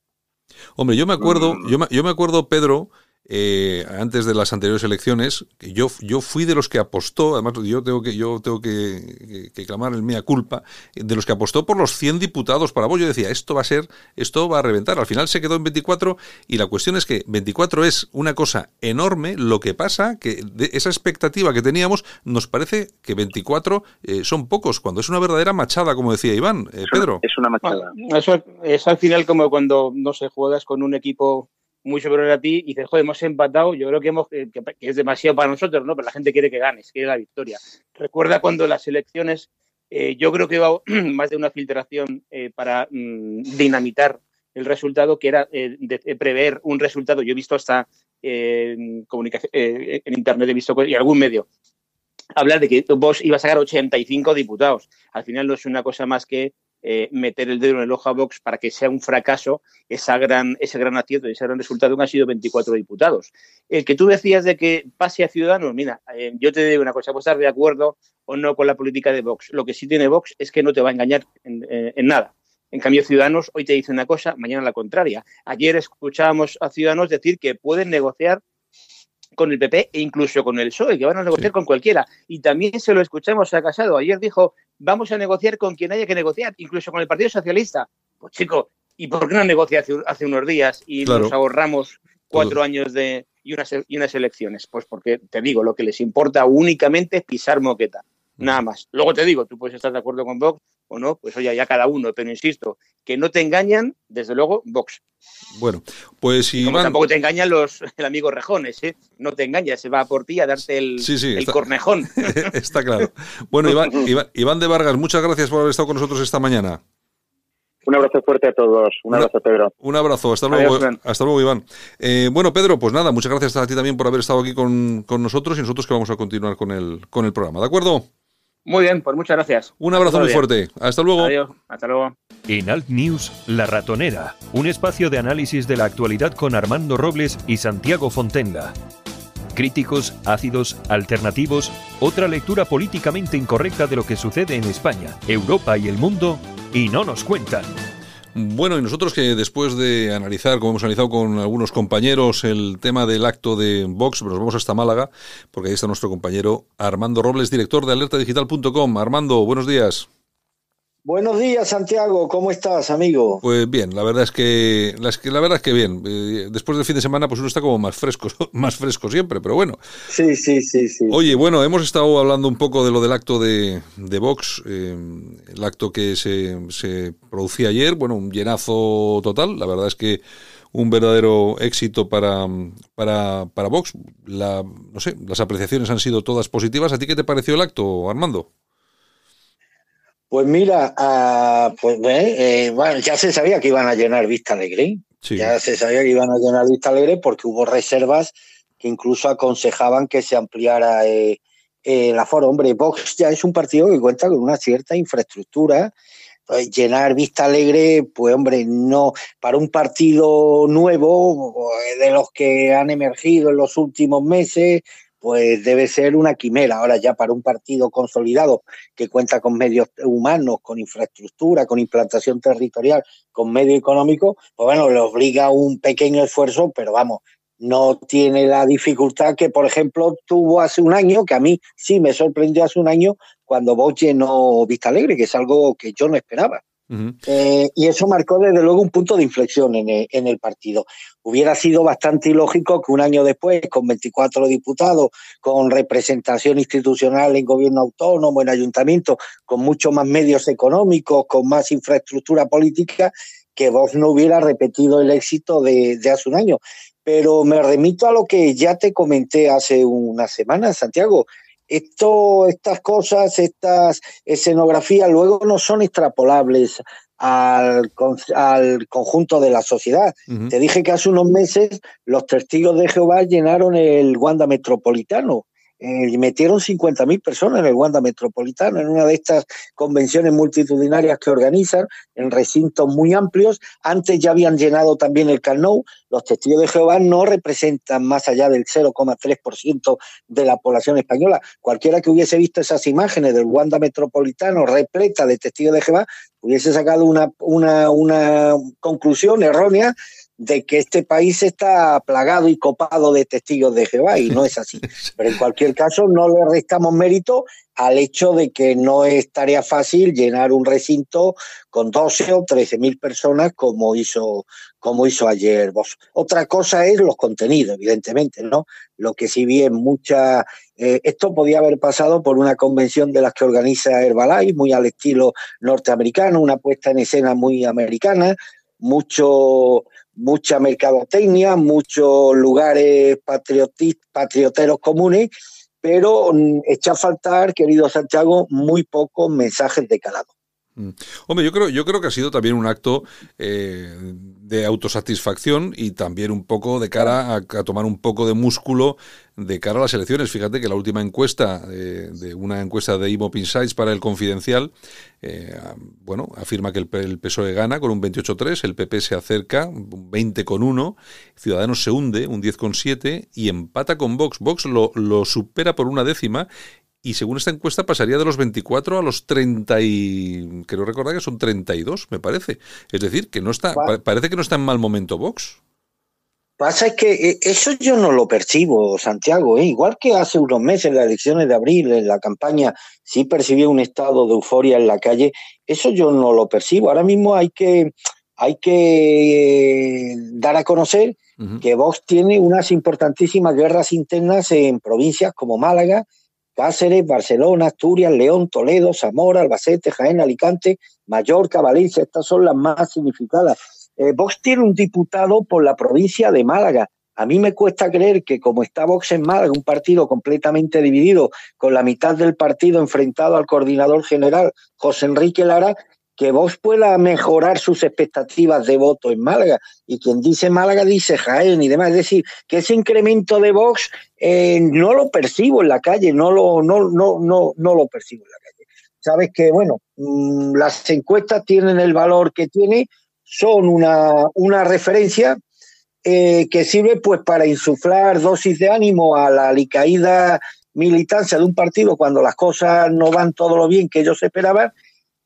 Hombre, yo me acuerdo, yo me, yo me acuerdo, Pedro, eh, antes de las anteriores elecciones, que yo, yo fui de los que apostó, además yo tengo que, yo tengo que, que- que clamar el mea culpa, de los que apostó por los 100 diputados para vos. Yo decía, esto va a ser, esto va a reventar. Al final se quedó en 24 y la cuestión es que 24 es una cosa enorme. Lo que pasa que de esa expectativa que teníamos nos parece que 24 eh, son pocos, cuando es una verdadera machada, como decía Iván. Eh, Pedro. Es una machada. Eso es al final como cuando, no sé, juegas con un equipo muy superior a ti y dices, joder, hemos empatado, yo creo que, hemos, que, que es demasiado para nosotros, ¿no? Pero la gente quiere que ganes, quiere la victoria. Recuerda cuando las elecciones, eh, yo creo que iba más de una filtración eh, para mm, dinamitar el resultado, que era eh, prever un resultado. Yo he visto hasta eh, en eh, internet, he visto y algún medio hablar de que Vox iba a sacar 85 diputados. Al final no es una cosa más que eh, meter el dedo en el ojo a Vox para que sea un fracaso esa gran, ese gran acierto y ese gran resultado que han sido 24 diputados. El que tú decías de que pase a Ciudadanos, mira, eh, yo te digo una cosa, puedes estar de acuerdo o no con la política de Vox. Lo que sí tiene Vox es que no te va a engañar en, eh, en nada. En cambio, Ciudadanos hoy te dice una cosa, mañana la contraria. Ayer escuchábamos a Ciudadanos decir que pueden negociar con el PP e incluso con el PSOE, que van a negociar con cualquiera. Y también se lo escuchamos a Casado. Ayer dijo, vamos a negociar con quien haya que negociar, incluso con el Partido Socialista. Pues chico, ¿y por qué no negocia hace, hace unos días y Claro. nos ahorramos cuatro años de, y, unas, y unas elecciones? Pues porque, te digo, lo que les importa únicamente es pisar moqueta. Nada más. Luego te digo, tú puedes estar de acuerdo con Vox o no, pues oye, ya cada uno, pero insisto, que no te engañan, desde luego, Vox. Bueno, pues Como Iván... tampoco te engañan los el amigo Rejones, ¿eh? No te engañas, se va por ti a darte el, Sí, sí, el está- cornejón. Está claro. Bueno, Iván, Iván, Iván de Vargas, muchas gracias por haber estado con nosotros esta mañana. Un abrazo fuerte a todos. Un abrazo, Pedro. Un abrazo, hasta luego, Iván. hasta luego, Iván. Eh, bueno, Pedro, pues nada, muchas gracias a ti también por haber estado aquí con, con nosotros y nosotros que vamos a continuar con el, con el programa, ¿de acuerdo? Muy bien, pues muchas gracias. Un abrazo Todo muy bien. fuerte. Hasta luego. Adiós, hasta luego. En Alt News, La Ratonera, un espacio de análisis de la actualidad con Armando Robles y Santiago Fontenga. Críticos, ácidos, alternativos, otra lectura políticamente incorrecta de lo que sucede en España, Europa y el mundo, y no nos cuentan. Bueno, y nosotros que después de analizar, como hemos analizado con algunos compañeros, el tema del acto de Vox, nos vamos hasta Málaga, porque ahí está nuestro compañero Armando Robles, director de alertadigital.com. Armando, buenos días. Buenos días, Santiago. ¿Cómo estás, amigo? Pues bien, la verdad es que, la, la verdad es que bien. Eh, después del fin de semana, pues uno está como más fresco, más fresco siempre, pero bueno. Sí, sí, sí, sí. Oye, bueno, hemos estado hablando un poco de lo del acto de, de Vox, eh, el acto que se, se producía ayer, bueno, un llenazo total, la verdad es que un verdadero éxito para, para, para Vox. La, no sé, las apreciaciones han sido todas positivas. ¿A ti qué te pareció el acto, Armando? Pues mira, ah, pues eh, eh, bueno, ya se sabía que iban a llenar Vista Alegre. Sí. Ya se sabía que iban a llenar Vista Alegre porque hubo reservas que incluso aconsejaban que se ampliara eh, eh, el aforo. Hombre, Vox ya es un partido que cuenta con una cierta infraestructura. Pues, llenar Vista Alegre, pues hombre, no, para un partido nuevo, eh, de los que han emergido en los últimos meses, pues debe ser una quimera. Ahora ya para un partido consolidado que cuenta con medios humanos, con infraestructura, con implantación territorial, con medio económico, pues bueno, le obliga un pequeño esfuerzo, pero vamos, no tiene la dificultad que, por ejemplo, tuvo hace un año, que a mí sí me sorprendió hace un año, cuando Vox llenó Vista Alegre, que es algo que yo no esperaba. Eh, y eso marcó desde luego un punto de inflexión en el, partido. Hubiera sido bastante ilógico que un año después, con 24 diputados, con representación institucional en gobierno autónomo, en ayuntamiento, con mucho más medios económicos, con más infraestructura política, que Vox no hubiera repetido el éxito de, de hace un año. pero me remito a lo que ya te comenté hace una semana, Santiago. Esto, estas cosas, estas escenografías luego no son extrapolables al, al conjunto de la sociedad. Te dije que hace unos meses los testigos de Jehová llenaron el Wanda Metropolitano eh, metieron 50.000 personas en el Wanda Metropolitano, en una de estas convenciones multitudinarias que organizan, en recintos muy amplios. Antes ya habían llenado también el Carnot. Los testigos de Jehová no representan más allá del 0,3% de la población española. Cualquiera que hubiese visto esas imágenes del Wanda Metropolitano repleta de testigos de Jehová hubiese sacado una, una, una conclusión errónea de que este país está plagado y copado de testigos de Jehová y no es así. Pero en cualquier caso no le restamos mérito al hecho de que no es tarea fácil llenar un recinto con 12 o 13 mil personas como hizo, como hizo ayer vos. Otra cosa es los contenidos, evidentemente, ¿no? Lo que si bien mucha... Eh, esto podía haber pasado por una convención de las que organiza Herbalife, muy al estilo norteamericano, una puesta en escena muy americana, mucho mucha mercadotecnia, muchos lugares patrioteros comunes, pero mm, echa a faltar, querido Santiago, muy pocos mensajes de calado. Mm. Hombre, yo creo, yo creo que ha sido también un acto eh, de autosatisfacción y también un poco de cara a, tomar un poco de músculo de cara a las elecciones. Fíjate que la última encuesta, eh, de una encuesta de Imop Insights para el Confidencial, eh, bueno, afirma que el, el, PSOE gana con un 28,3, el PP se acerca un 20,1, Ciudadanos se hunde un 10,7 y empata con Vox. Vox lo, lo supera por una décima y según esta encuesta pasaría de los 24 a los 30 y creo recordar que son 32, me parece. Es decir, que no está parece que no está en mal momento Vox. Pasa es que eh, eso yo no lo percibo, Santiago. ¿eh? Igual que hace unos meses, en las elecciones de abril, en la campaña, sí percibí un estado de euforia en la calle. Eso yo no lo percibo. Ahora mismo hay que, hay que eh, dar a conocer que Vox tiene unas importantísimas guerras internas en provincias como Málaga, Cáceres, Barcelona, Asturias, León, Toledo, Zamora, Albacete, Jaén, Alicante, Mallorca, Valencia, estas son las más significadas. Eh, Vox tiene un diputado por la provincia de Málaga. A mí me cuesta creer que como está Vox en Málaga, un partido completamente dividido, con la mitad del partido enfrentado al coordinador general José Enrique Lara, que Vox pueda mejorar sus expectativas de voto en Málaga. Y quien dice Málaga dice Jaén y demás. Es decir, que ese incremento de Vox eh, no lo percibo en la calle, no lo, no, no, no, no lo percibo en la calle. Sabes que, bueno, mm, las encuestas tienen el valor que tienen, son una, una referencia eh, que sirve pues para insuflar dosis de ánimo a la alicaída militancia de un partido cuando las cosas no van todo lo bien que ellos esperaban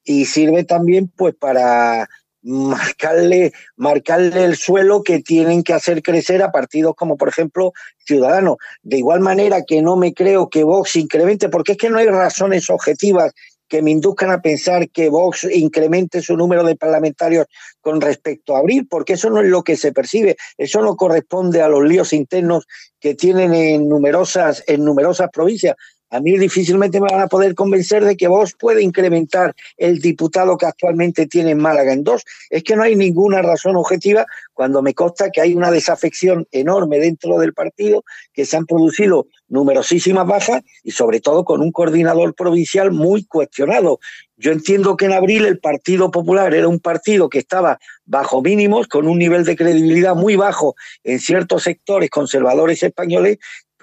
y sirve también pues para marcarle, marcarle el suelo que tienen que hacer crecer a partidos como por ejemplo Ciudadanos. De igual manera que no me creo que Vox incremente, porque es que no hay razones objetivas que me induzcan a pensar que Vox incremente su número de parlamentarios con respecto a abril, porque eso no es lo que se percibe, eso no corresponde a los líos internos que tienen en numerosas, en numerosas provincias a mí difícilmente me van a poder convencer de que vos puede incrementar el diputado que actualmente tiene en Málaga en dos. Es que no hay ninguna razón objetiva cuando me consta que hay una desafección enorme dentro del partido, que se han producido numerosísimas bajas y sobre todo con un coordinador provincial muy cuestionado. Yo entiendo que en abril el Partido Popular era un partido que estaba bajo mínimos, con un nivel de credibilidad muy bajo en ciertos sectores conservadores españoles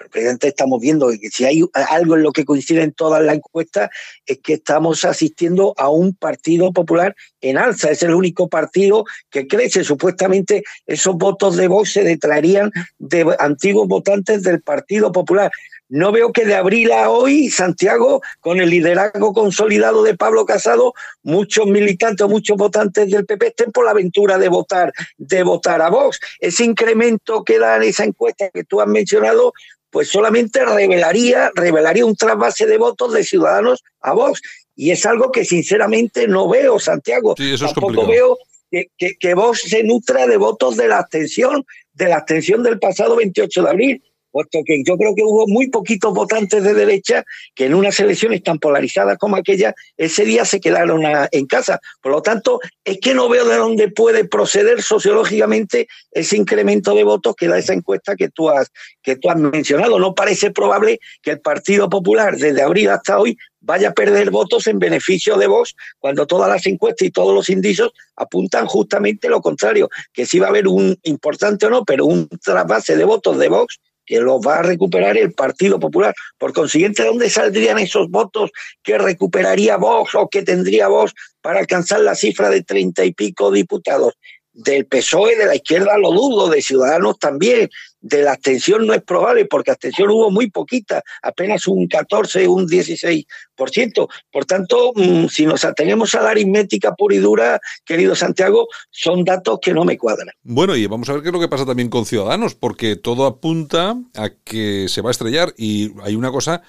presidente estamos viendo que si hay algo en lo que coinciden todas las encuestas es que estamos asistiendo a un partido popular en alza. Es el único partido que crece. Supuestamente esos votos de Vox se detraerían de antiguos votantes del Partido Popular. No veo que de abril a hoy, Santiago, con el liderazgo consolidado de Pablo Casado, muchos militantes o muchos votantes del PP estén por la aventura de votar, de votar a Vox. Ese incremento que da en esa encuesta que tú has mencionado pues solamente revelaría, revelaría un trasvase de votos de ciudadanos a Vox. Y es algo que sinceramente no veo, Santiago. Sí, eso Tampoco veo que, que, Vox se nutra de votos de la abstención, de la abstención del pasado 28 de abril. Puesto que yo creo que hubo muy poquitos votantes de derecha que en unas elecciones tan polarizadas como aquella, ese día se quedaron en casa. Por lo tanto, es que no veo de dónde puede proceder sociológicamente ese incremento de votos que da esa encuesta que tú has, que tú has mencionado. No parece probable que el Partido Popular, desde abril hasta hoy, vaya a perder votos en beneficio de Vox, cuando todas las encuestas y todos los indicios apuntan justamente lo contrario, que sí va a haber un importante o no, pero un trasvase de votos de Vox que los va a recuperar el Partido Popular. Por consiguiente, ¿de dónde saldrían esos votos que recuperaría Vox o que tendría Vox para alcanzar la cifra de treinta y pico diputados? Del PSOE, de la izquierda lo dudo, de Ciudadanos también, de la abstención no es probable, porque abstención hubo muy poquita, apenas un 14, un 16%. Por tanto, mm, si nos atenemos a la aritmética pura y dura, querido Santiago, son datos que no me cuadran. Bueno, y vamos a ver qué es lo que pasa también con Ciudadanos, porque todo apunta a que se va a estrellar y hay una cosa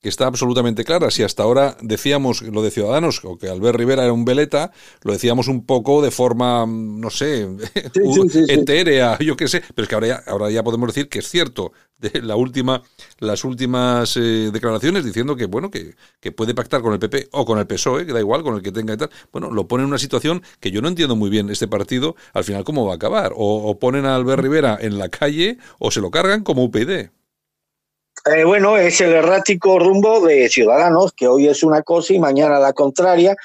que está absolutamente clara. Si hasta ahora decíamos lo de Ciudadanos, o que Albert Rivera era un veleta, lo decíamos un poco de forma, mm, no sé, sí, sí, sí. etérea, yo qué sé, pero es que ahora ya, ahora ya podemos decir que es cierto. De la última, las últimas eh, declaraciones diciendo que bueno que, que puede pactar con el PP o con el PSOE, que da igual, con el que tenga y tal. Bueno, lo pone en una situación que yo no entiendo muy bien este partido, al final cómo va a acabar. O, o ponen a Albert Rivera en la calle o se lo cargan como UPyD. Eh, bueno, es el errático rumbo de Ciudadanos, que hoy es una cosa y mañana la contraria,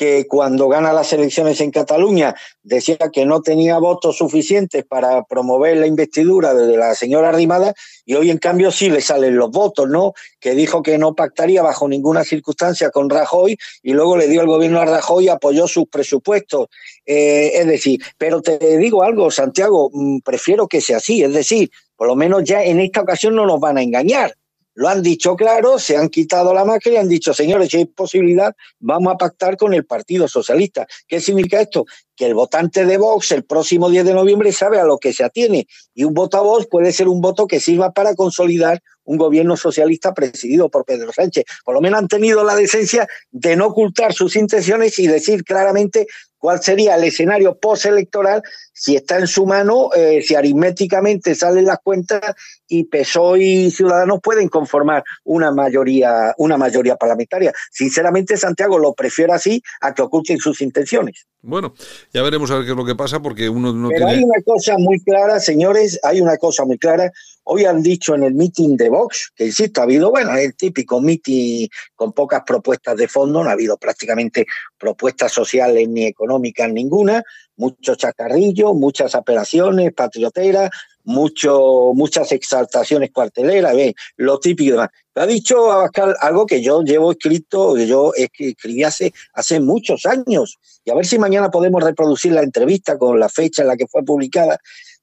que cuando gana las elecciones en Cataluña decía que no tenía votos suficientes para promover la investidura de la señora Arrimada y hoy en cambio sí le salen los votos, ¿no? Que dijo que no pactaría bajo ninguna circunstancia con Rajoy y luego le dio el gobierno a Rajoy y apoyó sus presupuestos. Eh, es decir, pero te digo algo, Santiago, mm, prefiero que sea así, es decir, por lo menos ya en esta ocasión no nos van a engañar. Lo han dicho claro, se han quitado la máscara y han dicho, señores, si hay posibilidad, vamos a pactar con el Partido Socialista. ¿Qué significa esto? Que el votante de Vox el próximo 10 de noviembre sabe a lo que se atiene. Y un voto a Vox puede ser un voto que sirva para consolidar un gobierno socialista presidido por Pedro Sánchez. Por lo menos han tenido la decencia de no ocultar sus intenciones y decir claramente cuál sería el escenario postelectoral si está en su mano, eh, si aritméticamente salen las cuentas y PSOE y Ciudadanos pueden conformar una mayoría, una mayoría parlamentaria. Sinceramente, Santiago lo prefiero así a que oculten sus intenciones. Bueno, ya veremos a ver qué es lo que pasa, porque uno no Pero tiene... hay una cosa muy clara, señores, hay una cosa muy clara. Hoy han dicho en el meeting de Vox, que insisto, ha habido, bueno, el típico meeting con pocas propuestas de fondo, no ha habido prácticamente propuestas sociales ni económicas ninguna, muchos chacarrillos, muchas apelaciones patrioteras, mucho, muchas exaltaciones cuarteleras, ¿ves? lo típico y demás. Ha dicho Abascal algo que yo llevo escrito, que yo escri- escribí hace, hace muchos años, y a ver si mañana podemos reproducir la entrevista con la fecha en la que fue publicada,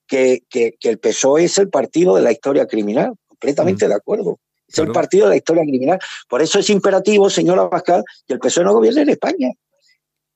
que, que, que el PSOE es el partido de la historia criminal, completamente de acuerdo. Es el partido de la historia criminal. Por eso es imperativo, señor Abascal, que el PSOE no gobierne en España.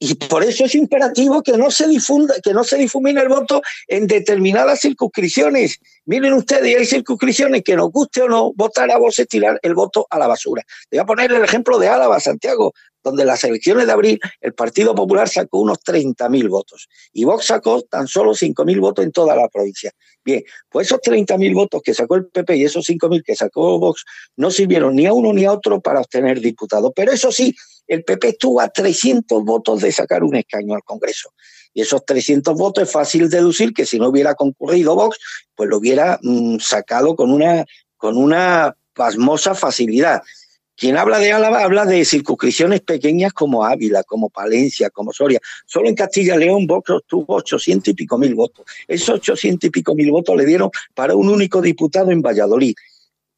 Y por eso es imperativo que no se difunda, que no se difumine el voto en determinadas circunscripciones. Miren ustedes, hay circunscripciones que nos guste o no, votar a voz es tirar el voto a la basura. Le voy a poner el ejemplo de Álava, Santiago, donde las elecciones de abril el Partido Popular sacó unos 30.000 votos y Vox sacó tan solo 5.000 votos en toda la provincia. Bien, pues esos 30.000 votos que sacó el PP y esos 5.000 que sacó Vox no sirvieron ni a uno ni a otro para obtener diputados. Pero eso sí, el PP estuvo a 300 votos de sacar un escaño al Congreso. Y esos 300 votos es fácil deducir que si no hubiera concurrido Vox, pues lo hubiera mm, sacado con una, con una pasmosa facilidad. Quien habla de Álava habla de circunscripciones pequeñas como Ávila, como Palencia, como Soria. Solo en Castilla y León Vox obtuvo 800 y pico mil votos. Esos 800 y pico mil votos le dieron para un único diputado en Valladolid,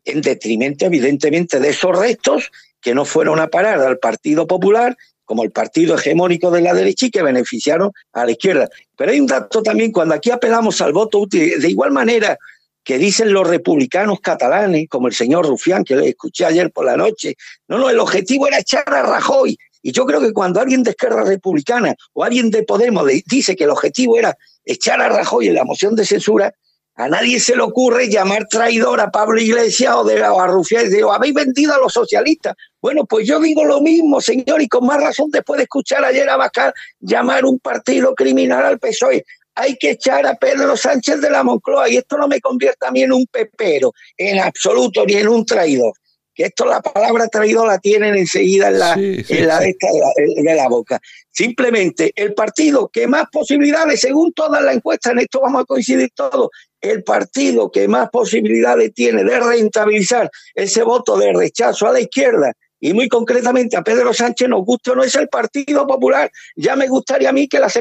en detrimento evidentemente de esos restos que no fueron a parar al Partido Popular como el partido hegemónico de la derecha y que beneficiaron a la izquierda. Pero hay un dato también, cuando aquí apelamos al voto útil, de igual manera que dicen los republicanos catalanes, como el señor Rufián, que le escuché ayer por la noche, no, no, el objetivo era echar a Rajoy. Y yo creo que cuando alguien de Esquerra Republicana o alguien de Podemos de- dice que el objetivo era echar a Rajoy en la moción de censura, a nadie se le ocurre llamar traidor a Pablo Iglesias o, de, o a Rufián y decir, habéis vendido a los socialistas. Bueno, pues yo digo lo mismo, señor, y con más razón después de escuchar ayer a Bascal llamar un partido criminal al PSOE. Hay que echar a Pedro Sánchez de la Moncloa y esto no me convierte a mí en un pepero, en absoluto, ni en un traidor. Que esto la palabra traidor la tienen enseguida en la, en la, de, esta de, la, de la boca. Simplemente el partido que más posibilidades, según todas las encuestas, en esto vamos a coincidir todos, el partido que más posibilidades tiene de rentabilizar ese voto de rechazo a la izquierda y muy concretamente a Pedro Sánchez nos gusta o no es el Partido Popular. Ya me gustaría a mí que las